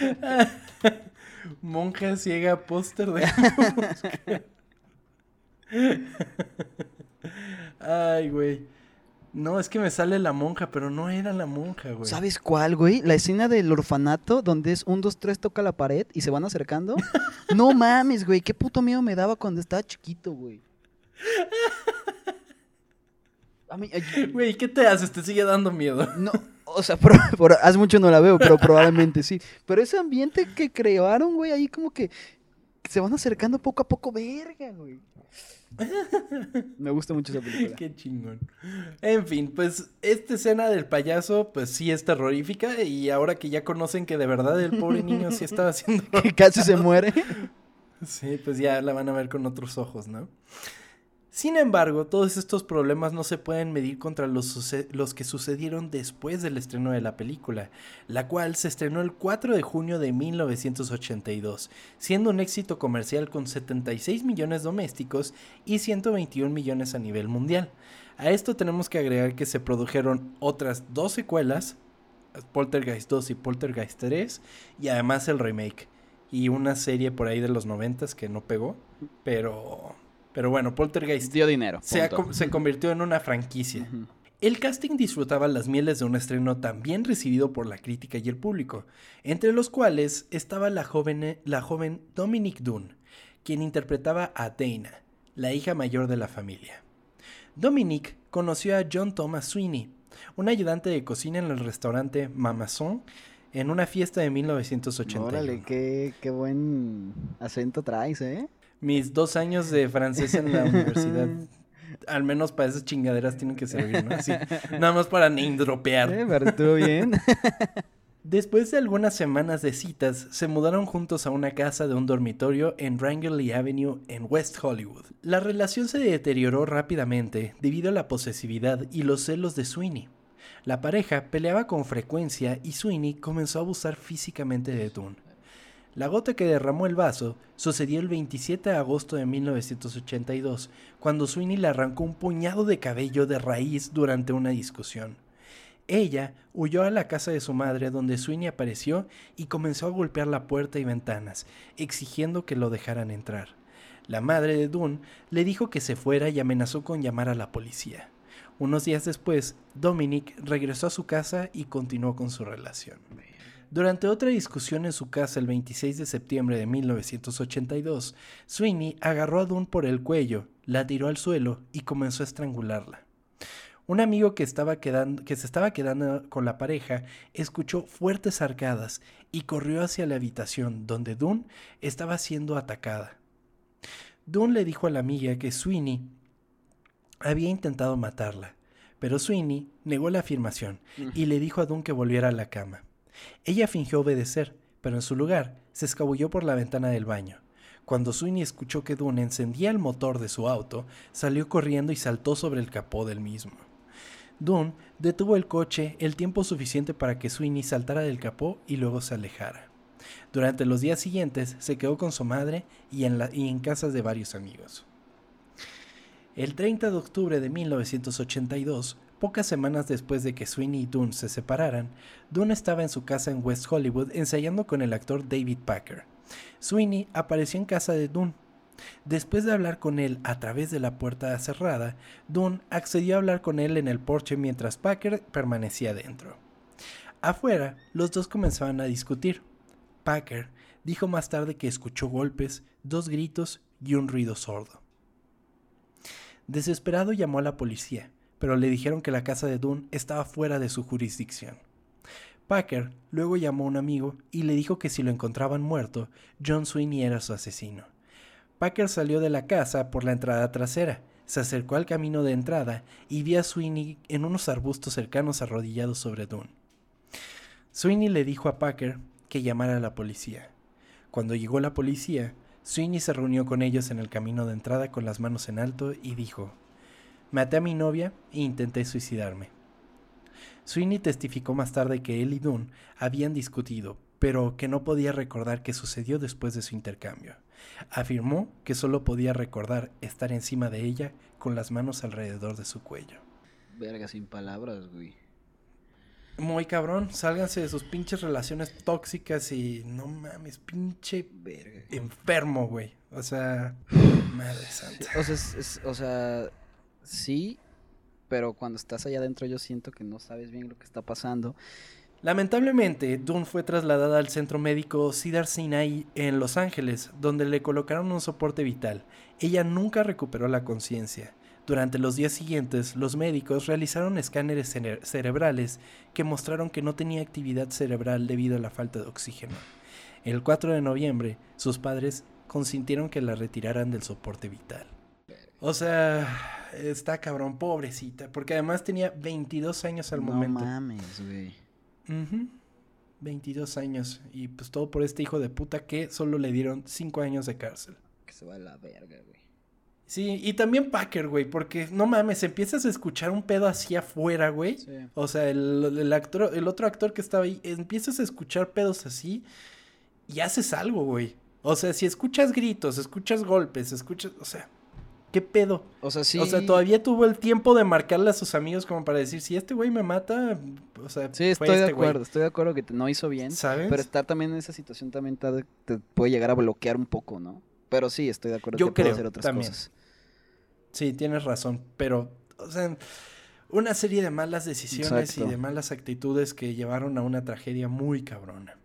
monja ciega póster de Ay, güey. No, es que me sale la monja, pero no era la monja, güey. ¿Sabes cuál, güey? La escena del orfanato donde es un, dos, tres, toca la pared y se van acercando. no mames, güey. Qué puto miedo me daba cuando estaba chiquito, güey. Güey, ¿qué te haces? ¿Te sigue dando miedo? No, O sea, por, por- hace mucho no la veo, pero probablemente sí. Pero ese ambiente que crearon, güey, ahí como que se van acercando poco a poco, verga, güey. Me gusta mucho esa película. Qué chingón. En fin, pues esta escena del payaso, pues sí es terrorífica. Y ahora que ya conocen que de verdad el pobre niño sí estaba haciendo. Que casi se muere. Sí, pues ya la van a ver con otros ojos, ¿no? Sin embargo, todos estos problemas no se pueden medir contra los, que sucedieron después del estreno de la película, la cual se estrenó el 4 de junio de 1982, siendo un éxito comercial con 76 millones domésticos y 121 millones a nivel mundial. A esto tenemos que agregar que se produjeron otras dos secuelas, Poltergeist 2 y Poltergeist 3, y además el remake y una serie por ahí de los noventas que no pegó, pero pero bueno, Poltergeist Dio dinero. se, convirtió en una franquicia. El casting disfrutaba las mieles de un estreno tan bien recibido por la crítica y el público, entre los cuales estaba la joven, la joven Dominique Dunn, quien interpretaba a Dana, la hija mayor de la familia. Dominique conoció a John Thomas Sweeney, un ayudante de cocina en el restaurante Mamazon, en una fiesta de 1981. Órale, qué, qué buen acento traes, ¿eh? Mis dos años de francés en la universidad, al menos para esas chingaderas tienen que servir, ¿no? Así, nada más para name dropear. Eh, pero estuvo bien. Después de algunas semanas de citas, se mudaron juntos a una casa de un dormitorio en Rangeley Avenue en West Hollywood. La relación se deterioró rápidamente debido a la posesividad y los celos de Sweeney. La pareja peleaba con frecuencia y Sweeney comenzó a abusar físicamente de Dunn. La gota que derramó el vaso sucedió el 27 de agosto de 1982, cuando Sweeney le arrancó un puñado de cabello de raíz durante una discusión. Ella huyó a la casa de su madre donde Sweeney apareció y comenzó a golpear la puerta y ventanas, exigiendo que lo dejaran entrar. La madre de Dunn le dijo que se fuera y amenazó con llamar a la policía. Unos días después, Dominic regresó a su casa y continuó con su relación. Durante otra discusión en su casa el 26 de septiembre de 1982, Sweeney agarró a Dunn por el cuello, la tiró al suelo y comenzó a estrangularla. Un amigo que, estaba quedando, que se estaba quedando con la pareja escuchó fuertes arcadas y corrió hacia la habitación donde Dunn estaba siendo atacada. Dunn le dijo a la amiga que Sweeney había intentado matarla, pero Sweeney negó la afirmación y le dijo a Dunn que volviera a la cama. Ella fingió obedecer, pero en su lugar se escabulló por la ventana del baño. Cuando Sweeney escuchó que Dunn encendía el motor de su auto, salió corriendo y saltó sobre el capó del mismo. Dunn detuvo el coche el tiempo suficiente para que Sweeney saltara del capó y luego se alejara. Durante los días siguientes se quedó con su madre y en, la- y en casas de varios amigos. El 30 de octubre de 1982, pocas semanas después de que Sweeney y Dunn se separaran, Dunn estaba en su casa en West Hollywood ensayando con el actor David Packer. Sweeney apareció en casa de Dunn. Después de hablar con él a través de la puerta cerrada, Dunn accedió a hablar con él en el porche mientras Packer permanecía dentro. Afuera, los dos comenzaban a discutir. Packer dijo más tarde que escuchó golpes, dos gritos y un ruido sordo. Desesperado llamó a la policía, pero le dijeron que la casa de Dunn estaba fuera de su jurisdicción. Packer luego llamó a un amigo y le dijo que si lo encontraban muerto, John Sweeney era su asesino. Packer salió de la casa por la entrada trasera, se acercó al camino de entrada y vio a Sweeney en unos arbustos cercanos arrodillados sobre Dunn. Sweeney le dijo a Packer que llamara a la policía. Cuando llegó la policía, Sweeney se reunió con ellos en el camino de entrada con las manos en alto y dijo, Maté a mi novia e intenté suicidarme. Sweeney testificó más tarde que él y Dunn habían discutido, pero que no podía recordar qué sucedió después de su intercambio. Afirmó que solo podía recordar estar encima de ella con las manos alrededor de su cuello. Verga, sin palabras, güey. Muy cabrón, sálganse de sus pinches relaciones tóxicas y no mames, pinche Verga. enfermo, güey. O sea, madre santa. O sea, es- es- o sea, sí, pero cuando estás allá adentro yo siento que no sabes bien lo que está pasando. Lamentablemente, Dunn fue trasladada al centro médico Cedar Sinai en Los Ángeles, donde le colocaron un soporte vital. Ella nunca recuperó la conciencia. Durante los días siguientes, los médicos realizaron escáneres cere- cerebrales que mostraron que no tenía actividad cerebral debido a la falta de oxígeno. El 4 de noviembre, sus padres consintieron que la retiraran del soporte vital. O sea, está cabrón, pobrecita, porque además tenía 22 años al no momento. mames, güey. Ujú. 22 años. Y pues todo por este hijo de puta que solo le dieron 5 años de cárcel. Que se va a la verga, güey. Sí, y también Packer, güey, porque no mames, empiezas a escuchar un pedo así afuera, güey. Sí. O sea, el, el actor, el otro actor que estaba ahí, empiezas a escuchar pedos así y haces algo, güey. O sea, si escuchas gritos, escuchas golpes, escuchas, o sea, ¿qué pedo? O sea, sí. O sea, todavía tuvo el tiempo de marcarle a sus amigos como para decir, si este güey me mata, o sea, Sí, estoy de este güey", acuerdo. Estoy de acuerdo que no hizo bien. ¿Sabes? Pero estar también en esa situación también te, te puede llegar a bloquear un poco, ¿no? Pero sí, estoy de acuerdo Yo que puede creo, hacer otras también. cosas. Sí, tienes razón, pero, o sea, una serie de malas decisiones Exacto. y de malas actitudes que llevaron a una tragedia muy cabrona.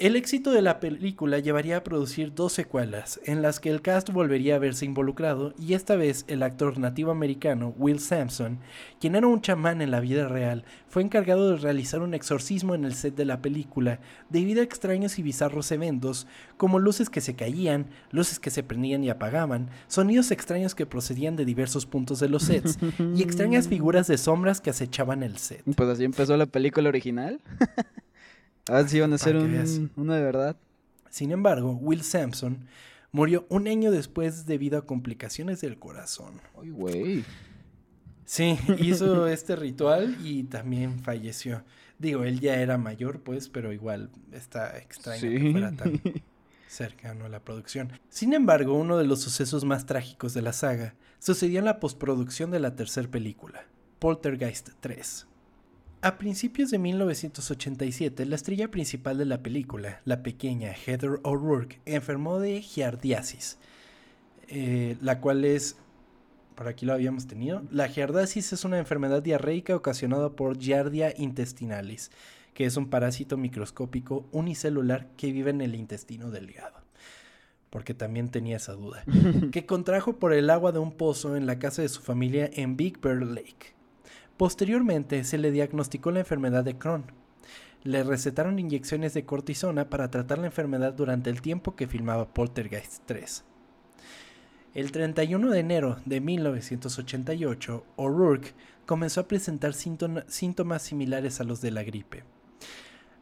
El éxito de la película llevaría a producir dos secuelas, en las que el cast volvería a verse involucrado, y esta vez el actor nativo americano Will Sampson, quien era un chamán en la vida real, fue encargado de realizar un exorcismo en el set de la película, debido a extraños y bizarros eventos, como luces que se caían, luces que se prendían y apagaban, sonidos extraños que procedían de diversos puntos de los sets, y extrañas figuras de sombras que acechaban el set. Pues así empezó la película original. a ver si iban a hacer un, una de verdad. Sin embargo, Will Sampson murió un año después debido a complicaciones del corazón. Ay, güey. Sí, hizo este ritual y también falleció. Digo, él ya era mayor, pues, pero igual está extraño que fuera tan cercano a la producción. Sin embargo, uno de los sucesos más trágicos de la saga sucedió en la postproducción de la tercera película, Poltergeist 3. A principios de 1987, la estrella principal de la película, la pequeña Heather O'Rourke, enfermó de giardiasis, eh, la cual es por aquí lo habíamos tenido. La giardiasis es una enfermedad diarreica ocasionada por Giardia intestinalis, que es un parásito microscópico unicelular que vive en el intestino delgado. Porque también tenía esa duda. que contrajo por el agua de un pozo en la casa de su familia en Big Bear Lake. Posteriormente se le diagnosticó la enfermedad de Crohn. Le recetaron inyecciones de cortisona para tratar la enfermedad durante el tiempo que filmaba Poltergeist 3. El 31 de enero de 1988, O'Rourke comenzó a presentar síntoma- síntomas similares a los de la gripe.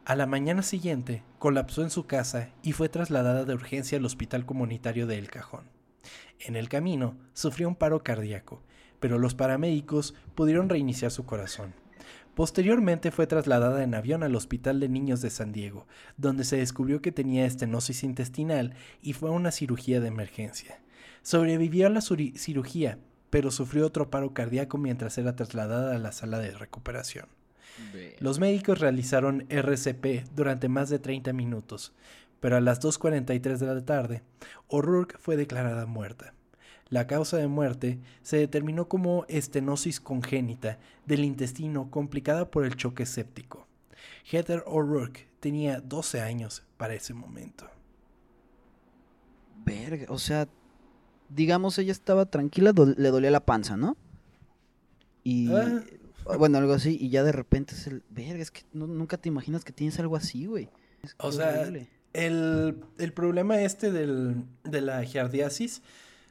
A la mañana siguiente, colapsó en su casa y fue trasladada de urgencia al Hospital Comunitario de El Cajón. En el camino, sufrió un paro cardíaco, pero los paramédicos pudieron reiniciar su corazón. Posteriormente fue trasladada en avión al Hospital de Niños de San Diego, donde se descubrió que tenía estenosis intestinal y fue a una cirugía de emergencia. Sobrevivió a la cirugía, pero sufrió otro paro cardíaco mientras era trasladada a la sala de recuperación. Los médicos realizaron RCP durante más de 30 minutos, pero a las 2.43 de la tarde, O'Rourke fue declarada muerta. La causa de muerte se determinó como estenosis congénita del intestino complicada por el choque séptico. Heather O'Rourke tenía 12 años para ese momento. Verga, o sea, digamos, ella estaba tranquila, do- le dolía la panza, ¿no? Y. Ah. Bueno, algo así, y ya de repente es el. Verga, es que no- nunca te imaginas que tienes algo así, güey. Es O sea. El, el problema este del, de la giardiasis,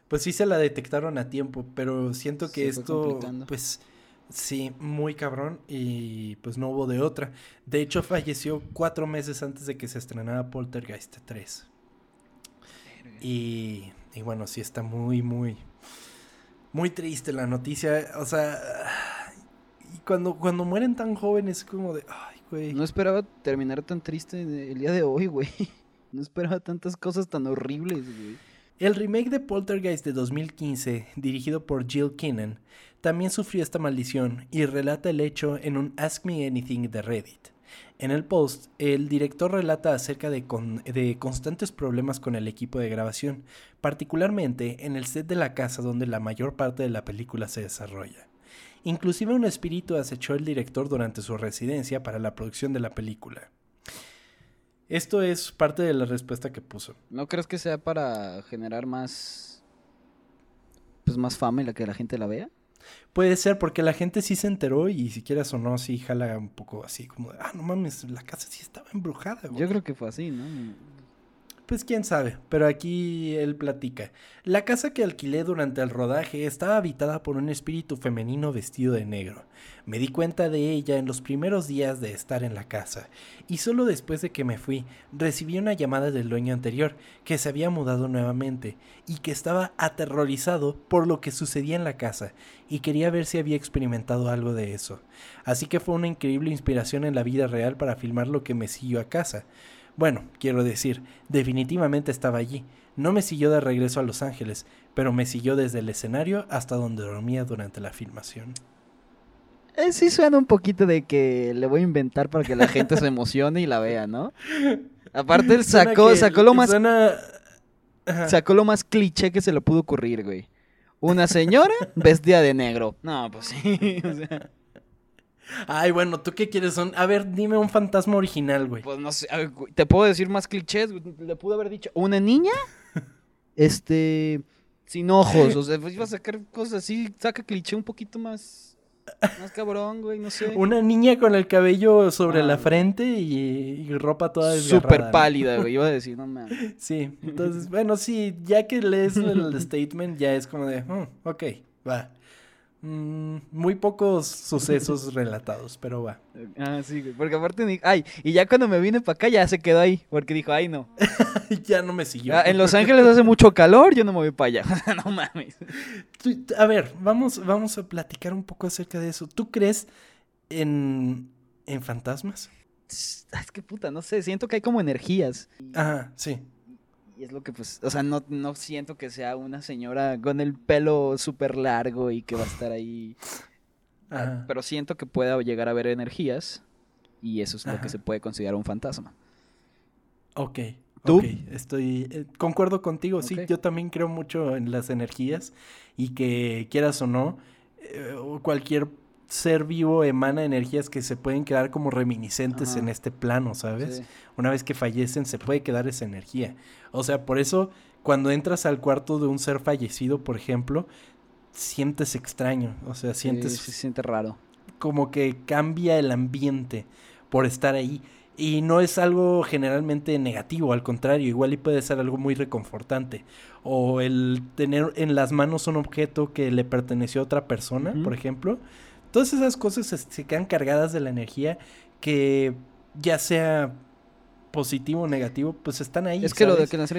pues sí se la detectaron a tiempo, pero siento que esto, pues sí, muy cabrón y pues no hubo de otra. De hecho, falleció cuatro meses antes de que se estrenara Poltergeist 3. Y, y bueno, sí está muy, muy, muy triste la noticia. O sea, y cuando, cuando mueren tan jóvenes, es como de, ay, güey. No esperaba terminar tan triste el día de hoy, güey. No esperaba tantas cosas tan horribles, güey. El remake de Poltergeist de 2015, dirigido por Jill Kinnan, también sufrió esta maldición y relata el hecho en un Ask Me Anything de Reddit. En el post, el director relata acerca de constantes problemas con el equipo de grabación, particularmente en el set de la casa donde la mayor parte de la película se desarrolla. Inclusive un espíritu acechó al director durante su residencia para la producción de la película. Esto es parte de la respuesta que puso. ¿No crees que sea para generar más. pues más fama y la que la gente la vea. Puede ser porque la gente sí se enteró y si quieras o no, sí jala un poco así como, de, ah, no mames, la casa sí estaba embrujada. güey". Yo creo que fue así, ¿no? Pues quién sabe, pero aquí él platica. La casa que alquilé durante el rodaje estaba habitada por un espíritu femenino vestido de negro. Me di cuenta de ella en los primeros días de estar en la casa, y solo después de que me fui, recibí una llamada del dueño anterior, que se había mudado nuevamente, y que estaba aterrorizado por lo que sucedía en la casa, y quería ver si había experimentado algo de eso. Así que fue una increíble inspiración en la vida real para filmar lo que me siguió a casa. Bueno, quiero decir, definitivamente estaba allí. No me siguió de regreso a Los Ángeles, pero me siguió desde el escenario hasta donde dormía durante la filmación. Eh, sí suena un poquito de que le voy a inventar para que la gente se emocione y la vea, ¿no? Aparte él sacó, que- sacó lo más suena- sacó lo más cliché que se le pudo ocurrir, güey. Una señora vestida de negro. No, pues sí. o sea, Ay, bueno, ¿tú qué quieres? Son... A ver, dime un fantasma original, güey. pues no sé. Te puedo decir más clichés. Le pudo haber dicho. Una niña. Este. Sin ojos. O sea, pues iba a sacar cosas así. Saca cliché un poquito más. Más cabrón, güey. No sé. Una niña con el cabello sobre Ah, la güey. frente y, y ropa toda desgarrada. Súper pálida, güey. Iba a decir, no mames. Sí, entonces, bueno, sí, ya que lees el statement, ya es como de, "Mm, ok, va. Mm, muy pocos sucesos relatados, pero va. Ah, sí. Porque aparte, ay, y ya cuando me vine para acá ya se quedó ahí. Porque dijo, ay, no. ya no me siguió. Ah, en Los Ángeles hace mucho calor, yo no me voy para allá. no mames. A ver, vamos, vamos a platicar un poco acerca de eso. ¿Tú crees en, en fantasmas? Es que puta, no sé, siento que hay como energías. Ajá, sí. Y es lo que pues, o sea, no, no siento que sea una señora con el pelo súper largo y que va a estar ahí. Ah, Ajá. Pero siento que pueda llegar a haber energías y eso es lo que se puede considerar un fantasma. Ok. ¿Tú? ok, estoy. eh, concuerdo contigo, sí. Yo también creo mucho en las energías y que quieras o no, eh, o cualquier ser vivo emana energías que se pueden quedar como reminiscentes Ajá. en este plano, ¿sabes? Sí. Una vez que fallecen se puede quedar esa energía. O sea, por eso cuando entras al cuarto de un ser fallecido, por ejemplo, sientes extraño. O sea, sientes Sí, se siente raro. como que cambia el ambiente por estar ahí. Y no es algo generalmente negativo, al contrario, igual y puede ser algo muy reconfortante. O el tener en las manos un objeto que le perteneció a otra persona, por ejemplo. Todas esas cosas se, se quedan cargadas de la energía que ya sea positivo o negativo, pues están ahí. Es que lo de que las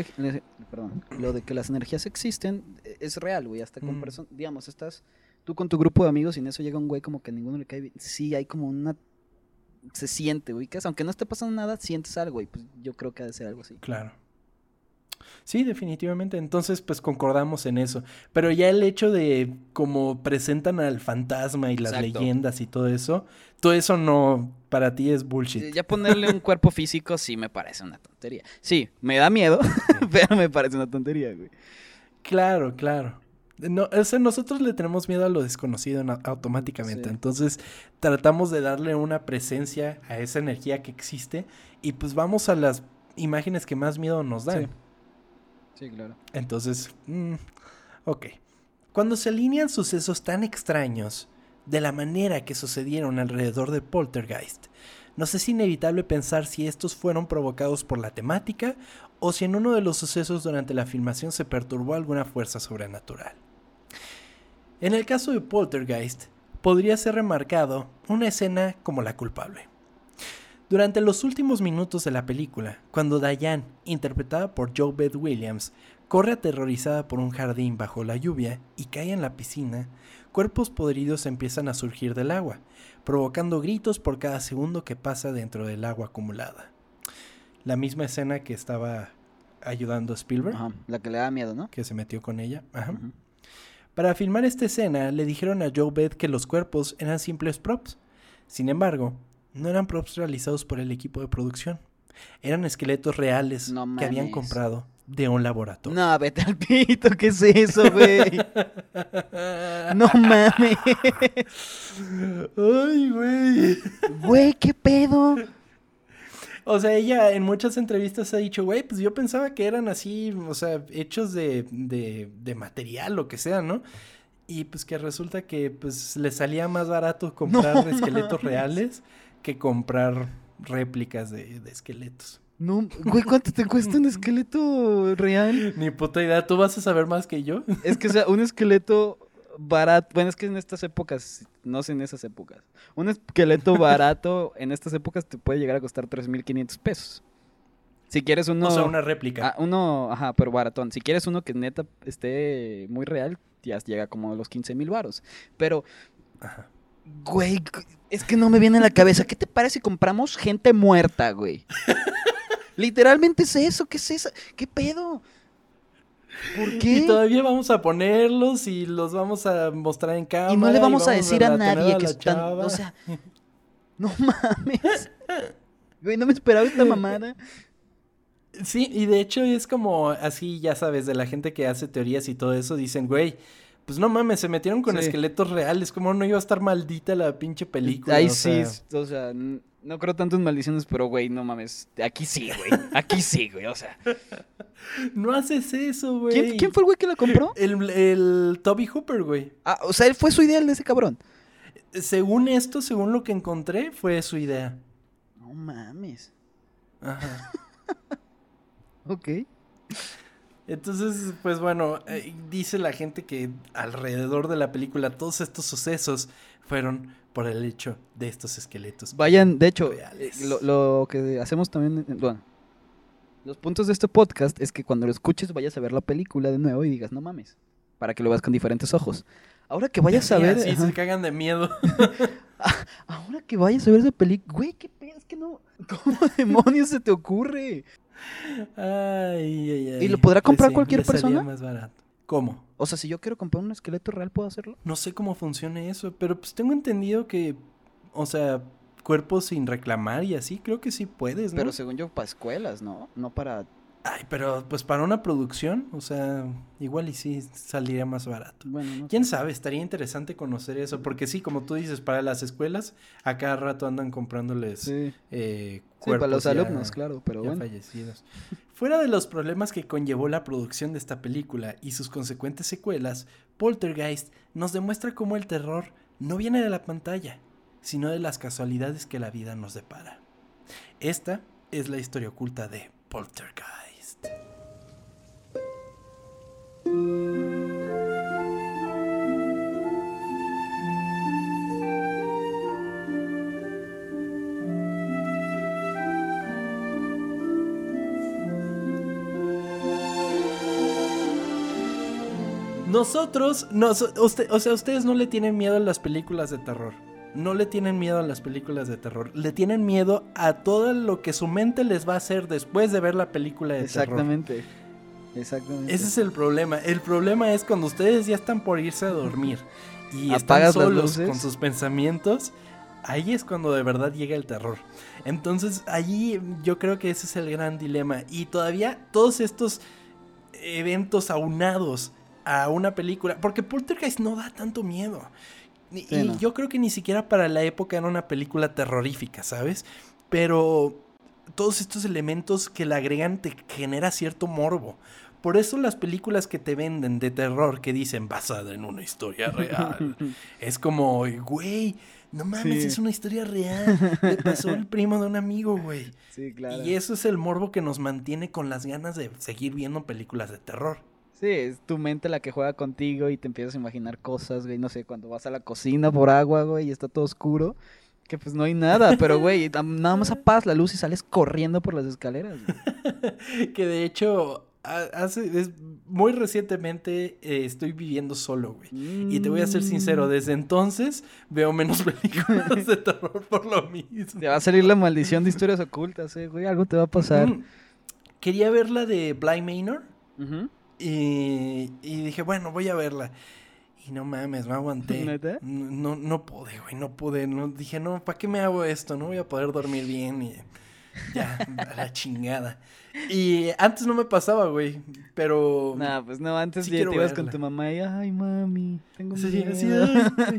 perdón, lo de que las energías existen eh, es real, güey, hasta con Mm. personas, digamos, estás tú con tu grupo de amigos y en eso llega un güey como que a ninguno le cae bien. Sí, hay como una se siente, güey, que aunque no esté pasando nada, sientes algo y pues yo creo que ha de ser algo así. Claro. Sí, definitivamente. Entonces, pues concordamos en eso. Pero ya el hecho de cómo presentan al fantasma y las Exacto. leyendas y todo eso, todo eso no, para ti es Eh, bullshit. Ya ponerle un cuerpo físico sí me parece una tontería. Sí, me da miedo, pero me parece una tontería, güey. Claro, claro. No, o sea, nosotros le tenemos miedo a lo desconocido automáticamente. Sí. Entonces, tratamos de darle una presencia a esa energía que existe y pues vamos a las imágenes que más miedo nos dan. Sí. Sí, claro. Entonces, mm, ok. Cuando se alinean sucesos tan extraños, de la manera que sucedieron alrededor de Poltergeist, nos es inevitable pensar si estos fueron provocados por la temática o si en uno de los sucesos durante la filmación se perturbó alguna fuerza sobrenatural. En el caso de Poltergeist, podría ser remarcado una escena como la culpable. Durante los últimos minutos de la película, cuando Diane, interpretada por Joe Beth Williams, corre aterrorizada por un jardín bajo la lluvia y cae en la piscina, cuerpos podridos empiezan a surgir del agua, provocando gritos por cada segundo que pasa dentro del agua acumulada. La misma escena que estaba ayudando a Spielberg, Ajá, la que le da miedo, ¿no? que se metió con ella. Ajá. Para filmar esta escena le dijeron a Joe Beth que los cuerpos eran simples props. Sin embargo, no eran props realizados por el equipo de producción. Eran esqueletos reales No que habían comprado de un laboratorio. No, vete al pito, ¿qué es eso, güey? No mames. Ay, güey. Güey, ¿qué pedo? O sea, ella en muchas entrevistas ha dicho, güey, pues yo pensaba que eran así, o sea, hechos de, de, de material, lo que sea, ¿no? Y pues que resulta que pues le salía más barato comprar esqueletos reales que comprar réplicas de, de esqueletos. No, güey, ¿cuánto te cuesta un esqueleto real? Ni puta idea, ¿tú vas a saber más que yo? Es que, o sea, un esqueleto barato, bueno, es que en estas épocas, no sé en esas épocas, un esqueleto barato en estas épocas te puede llegar a costar 3.500 pesos. Si quieres uno... O sea, una réplica. Ah, uno, ajá, pero baratón. Si quieres uno que neta esté muy real, ya llega como a los 15 mil varos. Pero, Ajá. Güey, es que no me viene a la cabeza. ¿Qué te parece si compramos gente muerta, güey? Literalmente es eso, ¿qué es eso? ¿Qué pedo? ¿Por qué? Y todavía vamos a ponerlos y los vamos a mostrar en cámara. Y no le vamos a decir a nadie que están, o sea, no mames. Güey, no me esperaba esta mamada. Sí, y de hecho es como así, ya sabes, de la gente que hace teorías y todo eso, dicen, güey, pues no mames, se metieron con Sí. esqueletos reales, como no iba a estar maldita la pinche película. Ahí o sí, sea. o sea, no creo tanto en maldiciones, pero güey, no mames. Aquí sí, güey. Aquí sí, güey, o sea. No haces eso, güey. ¿Quién, quién fue el güey que la compró? El, el Toby Hooper, güey. Ah, o sea, él fue su ideal de ese cabrón. Según esto, según lo que encontré, fue su idea. No mames. Ajá. Ok. Entonces, pues bueno, eh, dice la gente que alrededor de la película todos estos sucesos fueron por el hecho de estos esqueletos. Vayan, de hecho, eh, lo, lo que hacemos también, eh, bueno, los puntos de este podcast es que cuando lo escuches vayas a ver la película de nuevo y digas, no mames, para que lo veas con diferentes ojos. Ahora que vayas a Sí, ver, ajá, se cagan de miedo. ahora que vayas a ver esa película, güey, qué pedo, es que no, ¿cómo demonios se te ocurre? Ay, ay, ay. ¿Y lo podrá Pues comprar sí, cualquier persona? más barato. ¿Cómo? O sea, si yo quiero comprar un esqueleto real, ¿puedo hacerlo? No sé cómo funciona eso, pero pues tengo entendido que, o sea, cuerpos sin reclamar y así, creo que sí puedes, ¿no? Pero según yo, para escuelas, ¿no? No para... Ay, pero pues para una producción, o sea, igual y sí saldría más barato. Bueno, no ¿Quién sé. sabe? Estaría interesante conocer eso, porque sí, como tú dices, para las escuelas, a cada rato andan comprándoles Sí. eh, Sí, para cuerpos los ya- alumnos, claro, pero ya bueno. fallecidos. Fuera de los problemas que conllevó la producción de esta película y sus consecuentes secuelas, Poltergeist nos demuestra cómo el terror no viene de la pantalla, sino de las casualidades que la vida nos depara. Esta es la historia oculta de Poltergeist. Nosotros, nos, usted- o sea, ustedes no le tienen miedo a las películas de terror. No le tienen miedo a las películas de terror. Le tienen miedo a todo lo que su mente les va a hacer después de ver la película de terror. Exactamente. Exactamente. Ese es el problema. El problema es cuando ustedes ya están por irse a dormir y están Apagas solos con sus pensamientos. Ahí es cuando de verdad llega el terror. Entonces, allí yo creo que ese es el gran dilema. Y todavía todos estos eventos aunados a una película. Porque Poltergeist no da tanto miedo. Y, Sí, y no. yo creo que ni siquiera para la época era una película terrorífica, ¿sabes? Pero todos estos elementos que le agregan te genera cierto morbo. Por eso las películas que te venden de terror que dicen basada en una historia real, es como, güey, no mames, Sí. es una historia real. Le pasó el primo de un amigo, güey. Sí, claro. Y eso es el morbo que nos mantiene con las ganas de seguir viendo películas de terror. Sí, es tu mente la que juega contigo y te empiezas a imaginar cosas, güey. No sé, cuando vas a la cocina por agua, güey, y está todo oscuro, que pues no hay nada, pero, güey, nada más apagas la luz y sales corriendo por las escaleras. güey. que de hecho, ha- hace, es, muy recientemente eh, estoy viviendo solo, güey. Y te voy a ser sincero, Mm. desde entonces veo menos películas de terror por lo mismo. Te va a salir la maldición de historias ocultas, eh, güey. Algo te va a pasar. Mm. Quería ver la de Bly Manor Ujú. Y, y dije, bueno, voy a verla. Y no mames, me aguanté. ¿Neta? No, no, no pude, güey, no pude. No, dije, no, ¿para qué me hago esto? No voy a poder dormir bien y ya, a la chingada. Y antes no me pasaba, güey, pero... Nah, pues no, antes Sí ya te ibas con tu mamá y, ay, mami, tengo Sí, miedo. así, ay,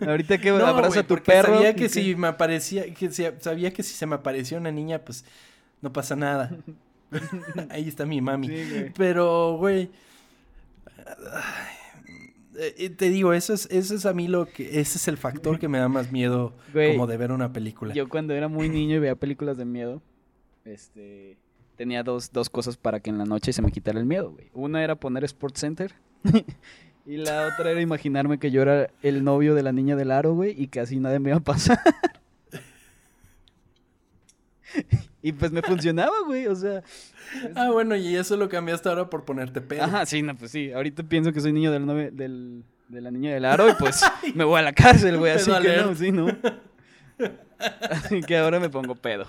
Ahorita que No, abraza güey, a tu perro. Sabía que si me aparecía, que si- sabía que si se me aparecía una niña, pues no pasa nada. Ahí está mi mami. Sí, güey. Pero, güey. eh, te digo, eso es, eso es a mí lo que. Ese es el factor que me da más miedo Güey, como de ver una película. Yo cuando era muy niño y veía películas de miedo, este, tenía dos, dos cosas para que en la noche se me quitara el miedo, güey. Una era poner Sports Center y la otra era imaginarme que yo era el novio de la niña del aro, güey, y que así nada me iba a pasar. y pues me funcionaba, güey, o sea... Ah, bueno, y eso lo cambiaste ahora por ponerte pedo. Ajá, sí, no, pues sí. Ahorita pienso que soy niño del novio, del, de la niña del aro y pues me voy a la cárcel, güey, así que no, sí, ¿no? Así que ahora me pongo pedo.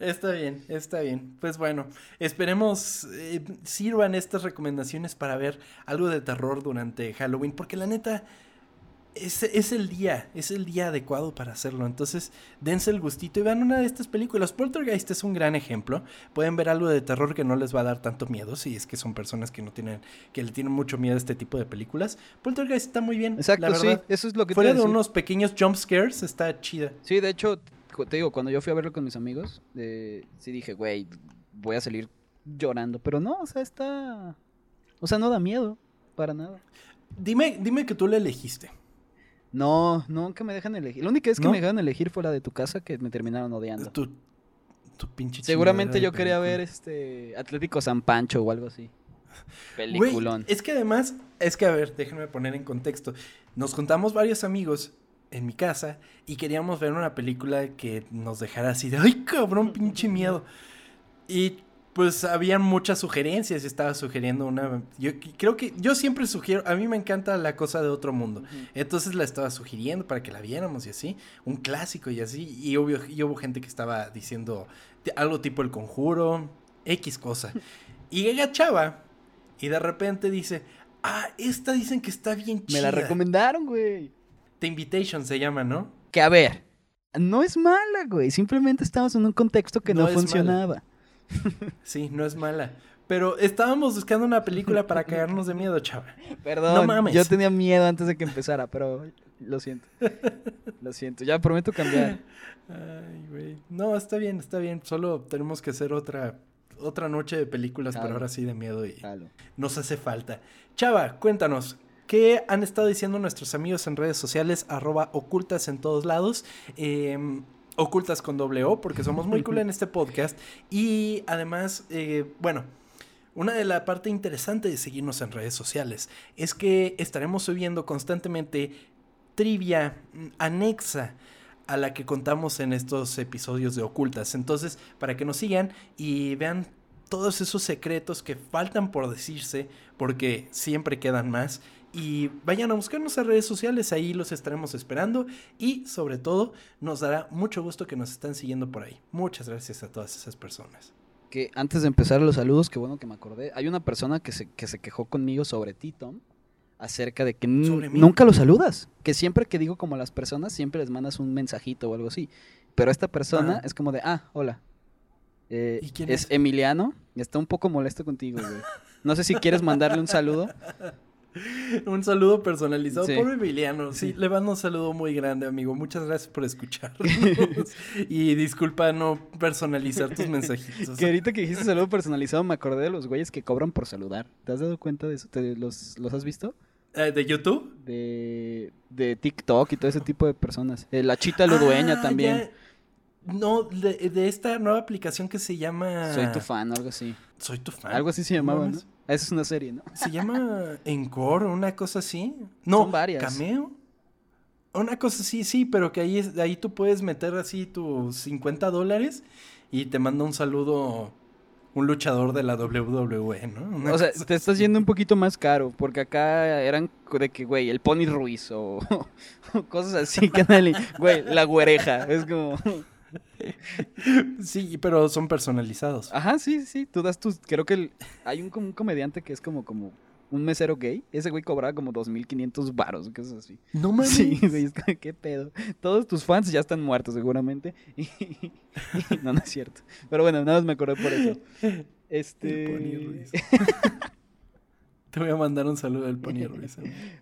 Está bien, está bien. Pues bueno, esperemos eh, sirvan estas recomendaciones para ver algo de terror durante Halloween, porque la neta es, es el día, es el día adecuado para hacerlo. Entonces, dense el gustito y vean una de estas películas. Poltergeist es un gran ejemplo. Pueden ver algo de terror que no les va a dar tanto miedo, si es que son personas que no tienen, que le tienen mucho miedo a este tipo de películas. Poltergeist está muy bien. Exacto, la sí, eso es lo que Fuera de decir. unos pequeños jump scares, está chida. Sí, de hecho, te digo, cuando yo fui a verlo con mis amigos, eh, sí dije, güey, voy a salir llorando. Pero no, o sea, está. O sea, no da miedo, para nada. Dime, dime que tú le elegiste. No, nunca me dejan elegir. La única vez que ¿No? me dejaron elegir fue la de tu casa que me terminaron odiando. Tu, tu pinche Seguramente yo quería ver este Atlético San Pancho o algo así. Peliculón. es que además, es que a ver, déjenme poner en contexto. Nos juntamos varios amigos en mi casa y queríamos ver una película que nos dejara así de, ay cabrón, pinche miedo. Y pues habían muchas sugerencias y estaba sugiriendo una... Yo creo que yo siempre sugiero, a mí me encanta la cosa de otro mundo. Entonces la estaba sugiriendo para que la viéramos y así, un clásico y así. Y, obvio, y hubo gente que estaba diciendo algo tipo el conjuro, X cosa. Y llega Chava y de repente dice, ah, esta dicen que está bien chida. Me la recomendaron, güey. The Invitation se llama, ¿no? Que a ver, no es mala, güey. Simplemente estamos en un contexto que No funcionaba. Sí, no es mala. Pero estábamos buscando una película para cagarnos de miedo, Chava. Perdón, No mames. yo tenía miedo antes de que empezara, pero lo siento. Lo siento, ya prometo cambiar. Ay, güey. No, está bien, está bien. Solo tenemos que hacer otra, otra noche de películas, pero ahora sí de miedo y nos hace falta. Chava, cuéntanos. ¿Qué han estado diciendo nuestros amigos en redes sociales? Arroba ocultas en todos lados. eh, ocultas con doble O, porque somos muy cool en este podcast. Y además, eh, bueno, una de la parte interesante de seguirnos en redes sociales es que estaremos subiendo constantemente trivia mm, anexa a la que contamos en estos episodios de Ocultas. Entonces, para que nos sigan y vean todos esos secretos que faltan por decirse, porque siempre quedan más. Y vayan a buscarnos en redes sociales, ahí los estaremos esperando. Y sobre todo, nos dará mucho gusto que nos están siguiendo por ahí. Muchas gracias a todas esas personas. Que antes de empezar los saludos, que bueno que me acordé, hay una persona que se, que se quejó conmigo sobre ti, Tom, acerca de que nunca los saludas. Que siempre que digo como a las personas, siempre les mandas un mensajito o algo así. Pero esta persona es como de, ah, hola. Eh, ¿Y quién es, es? Emiliano y está un poco molesto contigo, güey. No sé si quieres mandarle un saludo. Un saludo personalizado Sí. por Emiliano. Sí, Sí. le mando un saludo muy grande, amigo. Muchas gracias por escucharnos. y disculpa no personalizar tus mensajitos. Que ahorita que dijiste saludo personalizado, me acordé de los güeyes que cobran por saludar. ¿Te has dado cuenta de eso? ¿Te- los, ¿Los has visto? Eh, ¿De YouTube? De, de TikTok y todo ese tipo de personas. Eh, la chita ludueña Ah, también. ya. No, de, de esta nueva aplicación que se llama... Soy tu fan, algo así. Soy tu fan. Algo así se llamaba, ¿no? Esa es una serie, ¿no? Se llama Encore, una cosa así. No, Son varias. Cameo. Una cosa así, sí, pero que ahí, es- ahí tú puedes meter así tus 50 dólares y te manda un saludo un luchador de la WWE, ¿no? Una O sea, te estás yendo un poquito más caro, porque acá eran de que, güey, el Pony Ruiz o, o cosas así, que güey, la güereja. Es como, Sí, pero son personalizados. ajá, sí, sí, tú das tus, creo que el- hay un, comediante que es como, como un mesero gay, ese güey cobraba como 2.500 varos, cosas así. No mames. Sí, güey, es como, qué pedo. Todos tus fans ya están muertos seguramente. Y- no, no es cierto. Pero bueno, nada más me acordé por eso. Este... Ruiz. Te voy a mandar un saludo al Pony Ruiz.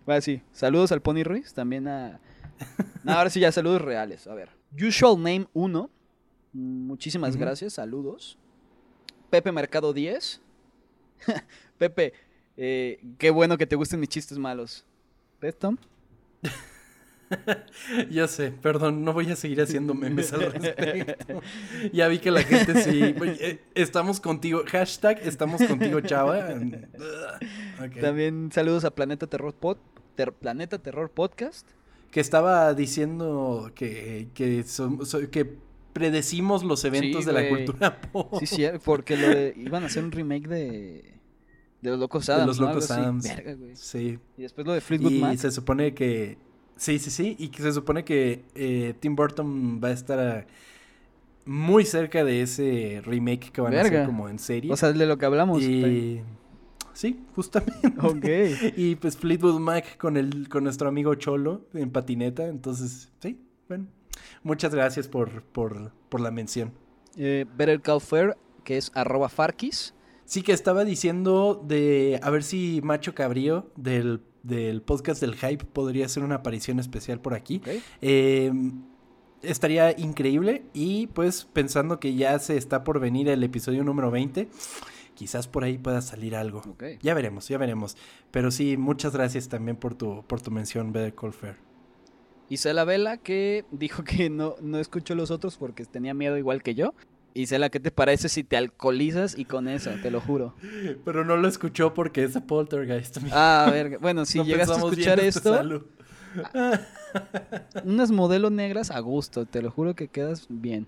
Va, sí. Saludos al Pony Ruiz, también a... No, ahora sí ya, saludos reales. A ver. Usual Name 1. Muchísimas gracias, saludos. Pepe Mercado 10. Pepe, eh, qué bueno que te gusten mis chistes malos. ¿Ves, Tom? Ya sé, perdón, no voy a seguir haciendo memes al respecto. Ya vi que la gente sí. eh, Estamos contigo. Hashtag estamos contigo, chava. También saludos a Planeta Terror Pod, Ter- Planeta Terror Podcast. Que estaba diciendo que, que, predecimos los eventos Sí, de la cultura pop. Sí, sí, porque lo de- iban a hacer un remake de, de Los Locos Adams. los ¿no? Algo Locos. Adams. Verga. Sí. Y después lo de Fleetwood Y Mac. se supone que. Sí, sí, sí. Y que se supone que eh, Tim Burton va a estar ah, muy cerca de ese remake que van a hacer como en serie. O sea, de lo que hablamos. y. Sí, justamente. Ok. Y pues Fleetwood Mac con el con nuestro amigo Cholo en patineta. Entonces, sí, bueno. Muchas gracias por, por, por la mención. Eh, Better Call Fair, que es arroba Farkis. Sí que estaba diciendo de a ver si Macho Cabrío del, del podcast del Hype podría hacer una aparición especial por aquí. Eh, estaría increíble y pues pensando que ya se está por venir el episodio número 20, quizás por ahí pueda salir algo. Ya veremos, ya veremos. Pero sí, muchas gracias también por tu, por tu mención, Better Call Fair. Isela Vela, que dijo que no, no escuchó los otros porque tenía miedo igual que yo. Isela, ¿qué te parece si te alcoholizas y con esa? Te lo juro. Pero no lo escuchó porque es de Poltergeist. amigo. Ah, verga. Bueno, si No llegaste a escuchar esto, unas modelo negras a gusto. Te lo juro que quedas bien.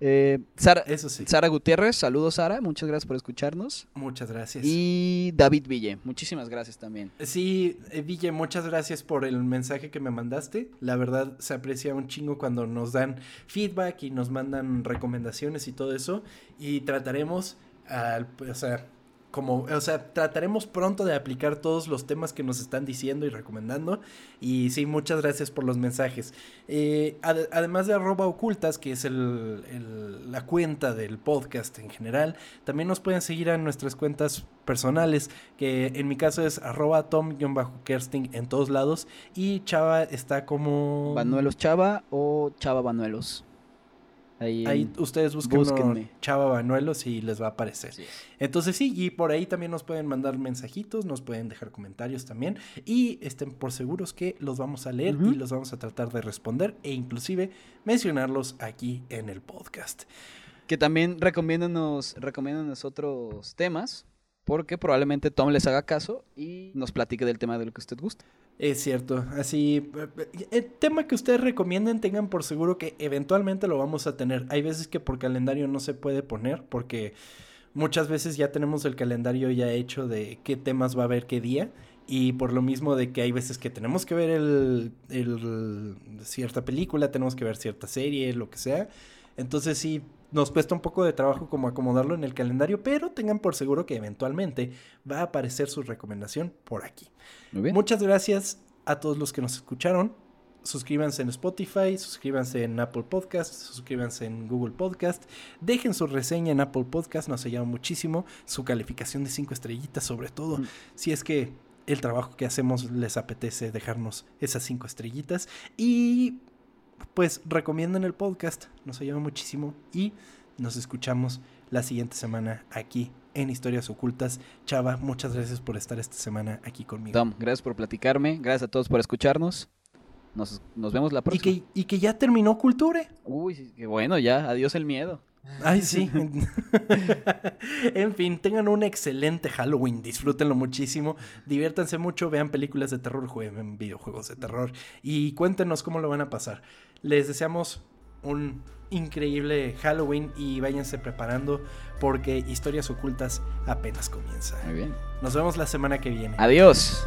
Eh, Sara, Eso sí. Sara Gutiérrez, saludos Sara, muchas gracias por escucharnos. Muchas gracias. Y David Ville, muchísimas gracias también. Sí, eh, Ville, muchas gracias por el mensaje que me mandaste. La verdad se aprecia un chingo cuando nos dan feedback y nos mandan recomendaciones y todo eso. Y trataremos, al- o sea, como, o sea, trataremos pronto de aplicar todos los temas que nos están diciendo y recomendando. Y sí, muchas gracias por los mensajes. Eh, ad- además de arroba ocultas, que es el- la cuenta del podcast en general, también nos pueden seguir en nuestras cuentas personales, que en mi caso es arroba tom-kersting en todos lados. Y Chava está como... Banuelos Chava o Chava Banuelos. Ahí, ustedes busquen búsquenme. Chava Banuelos y les va a aparecer. Entonces sí, y por ahí también nos pueden mandar mensajitos, nos pueden dejar comentarios también y estén por seguros que los vamos a leer y los vamos a tratar de responder e inclusive mencionarlos aquí en el podcast. Que también recomiéndanos, recomiéndanos otros temas, porque probablemente Tom les haga caso y nos platique del tema de lo que usted gusta. Es cierto, así, eh, el tema que ustedes recomienden tengan por seguro que eventualmente lo vamos a tener. Hay veces que por calendario no se puede poner porque muchas veces ya tenemos el calendario ya hecho de qué temas va a haber qué día. Y por lo mismo de que hay veces que tenemos que ver el, el- cierta película, tenemos que ver cierta serie, lo que sea. Entonces sí, nos cuesta un poco de trabajo como acomodarlo en el calendario, pero tengan por seguro que eventualmente va a aparecer su recomendación por aquí. Muy bien. Muchas gracias a todos los que nos escucharon. Suscríbanse en Spotify, suscríbanse en Apple Podcast, suscríbanse en Google Podcast. Dejen su reseña en Apple Podcast, nos ayuda muchísimo. Su calificación de 5 estrellitas, sobre todo, Mm. si es que el trabajo que hacemos les apetece dejarnos esas 5 estrellitas. Y pues recomienden el podcast, nos ayuda muchísimo. Y nos escuchamos la siguiente semana aquí en Historias Ocultas. Chava, muchas gracias por estar esta semana aquí conmigo. Tom, gracias por platicarme, gracias a todos por escucharnos. Nos, nos vemos la Y próxima. que, y que ya terminó Culture. Uy, qué bueno, ya, adiós el miedo. Ay, sí. en fin, tengan un excelente Halloween. Disfrútenlo muchísimo. Diviértanse mucho. Vean películas de terror. Jueguen videojuegos de terror. Y cuéntenos cómo lo van a pasar. Les deseamos un increíble Halloween y váyanse preparando porque Historias Ocultas apenas comienza. Muy bien. Nos vemos la semana que viene. Adiós.